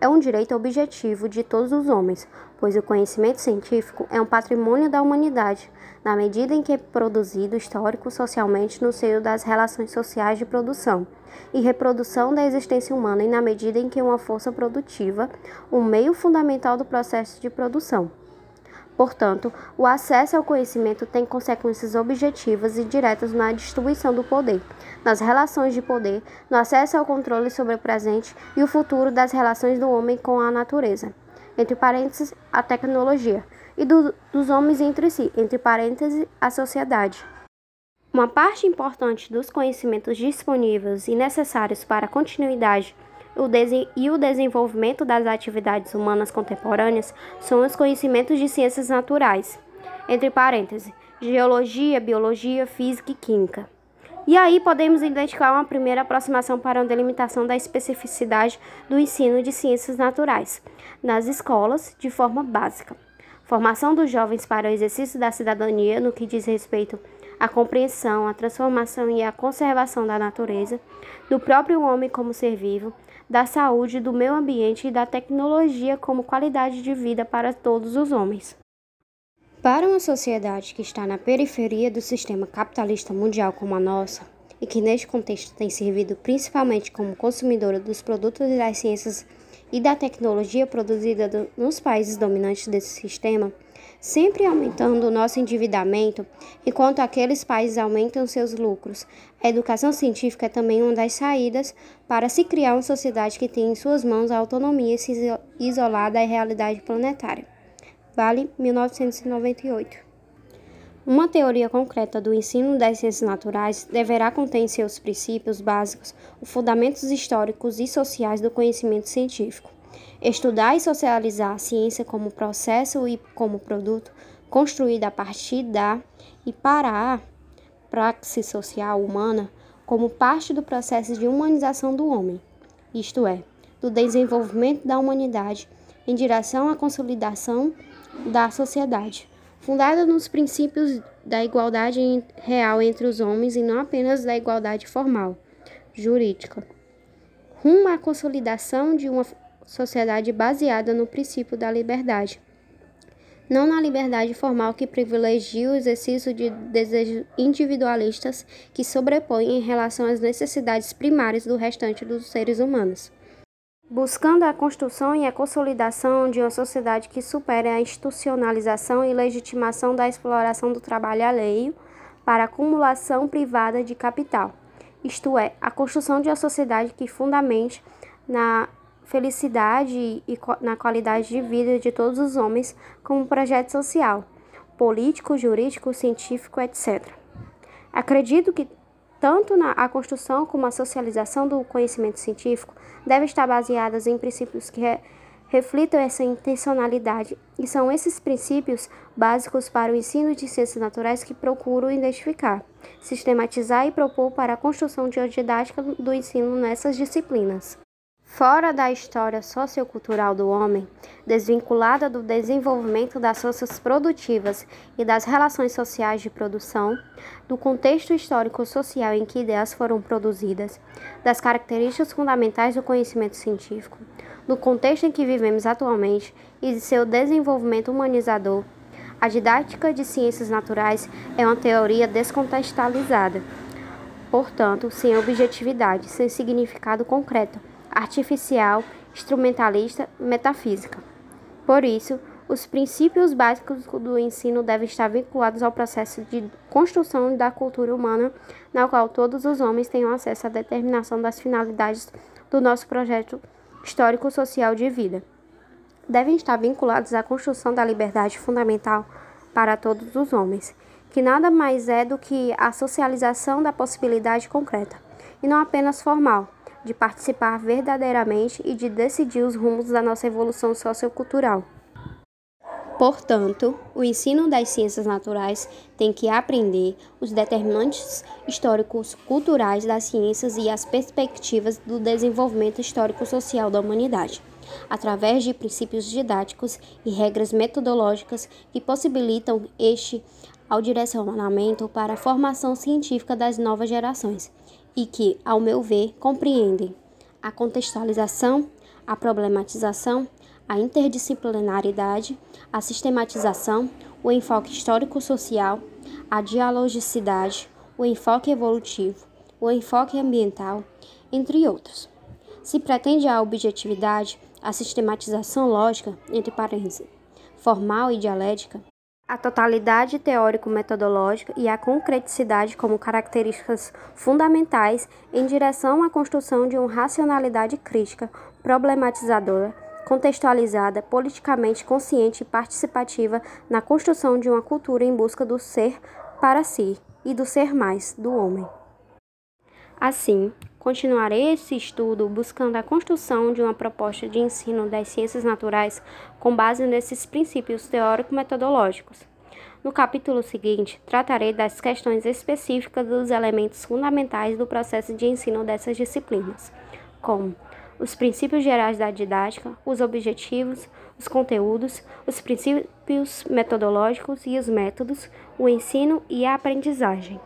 é um direito objetivo de todos os homens, pois o conhecimento científico é um patrimônio da humanidade, na medida em que é produzido histórico socialmente no seio das relações sociais de produção e reprodução da existência humana e na medida em que é uma força produtiva, um meio fundamental do processo de produção. Portanto, o acesso ao conhecimento tem consequências objetivas e diretas na distribuição do poder, nas relações de poder, no acesso ao controle sobre o presente e o futuro das relações do homem com a natureza, entre parênteses, a tecnologia, e do, dos homens entre si, entre parênteses, a sociedade. Uma parte importante dos conhecimentos disponíveis e necessários para a continuidade e o desenvolvimento das atividades humanas contemporâneas são os conhecimentos de ciências naturais, entre parênteses, geologia, biologia, física e química. E aí podemos identificar uma primeira aproximação para a delimitação da especificidade do ensino de ciências naturais nas escolas de forma básica, formação dos jovens para o exercício da cidadania no que diz respeito à compreensão, à transformação e à conservação da natureza, do próprio homem como ser vivo, da saúde, do meio ambiente e da tecnologia como qualidade de vida para todos os homens. Para uma sociedade que está na periferia do sistema capitalista mundial como a nossa, e que neste contexto tem servido principalmente como consumidora dos produtos das ciências e da tecnologia produzida do, nos países dominantes desse sistema, sempre aumentando o nosso endividamento, enquanto aqueles países aumentam seus lucros. A educação científica é também uma das saídas para se criar uma sociedade que tem em suas mãos a autonomia e se isolar da realidade planetária. Vale 1998. Uma teoria concreta do ensino das ciências naturais deverá conter em seus princípios básicos os fundamentos históricos e sociais do conhecimento científico. Estudar e socializar a ciência como processo e como produto construído a partir da e para a praxis social humana como parte do processo de humanização do homem, isto é, do desenvolvimento da humanidade em direção à consolidação da sociedade fundada nos princípios da igualdade real entre os homens e não apenas da igualdade formal, jurídica, rumo à consolidação de uma sociedade baseada no princípio da liberdade, não na liberdade formal que privilegia o exercício de desejos individualistas que sobrepõem em relação às necessidades primárias do restante dos seres humanos buscando a construção e a consolidação de uma sociedade que supere a institucionalização e legitimação da exploração do trabalho alheio para acumulação privada de capital, isto é, a construção de uma sociedade que fundamente na felicidade e na qualidade de vida de todos os homens como projeto social, político, jurídico, científico, etc. Acredito que tanto na a construção como a socialização do conhecimento científico devem estar baseadas em princípios que re, reflitam essa intencionalidade, e são esses princípios básicos para o ensino de ciências naturais que procuro identificar, sistematizar e propor para a construção de uma didática do ensino nessas disciplinas. Fora da história sociocultural do homem, desvinculada do desenvolvimento das forças produtivas e das relações sociais de produção, do contexto histórico-social em que ideias foram produzidas, das características fundamentais do conhecimento científico, do contexto em que vivemos atualmente e de seu desenvolvimento humanizador, a didática de ciências naturais é uma teoria descontextualizada, portanto, sem objetividade, sem significado concreto artificial, instrumentalista, metafísica. Por isso, os princípios básicos do ensino devem estar vinculados ao processo de construção da cultura humana, na qual todos os homens tenham acesso à determinação das finalidades do nosso projeto histórico-social de vida. Devem estar vinculados à construção da liberdade fundamental para todos os homens, que nada mais é do que a socialização da possibilidade concreta, e não apenas formal, de participar verdadeiramente e de decidir os rumos da nossa evolução sociocultural. Portanto, o ensino das ciências naturais tem que aprender os determinantes históricos culturais das ciências e as perspectivas do desenvolvimento histórico-social da humanidade, através de princípios didáticos e regras metodológicas que possibilitam este ao direcionamento para a formação científica das novas gerações e que, ao meu ver, compreendem a contextualização, a problematização, a interdisciplinaridade, a sistematização, o enfoque histórico-social, a dialogicidade, o enfoque evolutivo, o enfoque ambiental, entre outros. Se pretende a objetividade, a sistematização lógica, entre parênteses, formal e dialética, a totalidade teórico-metodológica e a concreticidade como características fundamentais em direção à construção de uma racionalidade crítica, problematizadora, contextualizada, politicamente consciente e participativa na construção de uma cultura em busca do ser para si e do ser mais do homem. Assim, continuarei esse estudo buscando a construção de uma proposta de ensino das ciências naturais com base nesses princípios teórico-metodológicos. No capítulo seguinte, tratarei das questões específicas dos elementos fundamentais do processo de ensino dessas disciplinas, como os princípios gerais da didática, os objetivos, os conteúdos, os princípios metodológicos e os métodos, o ensino e a aprendizagem.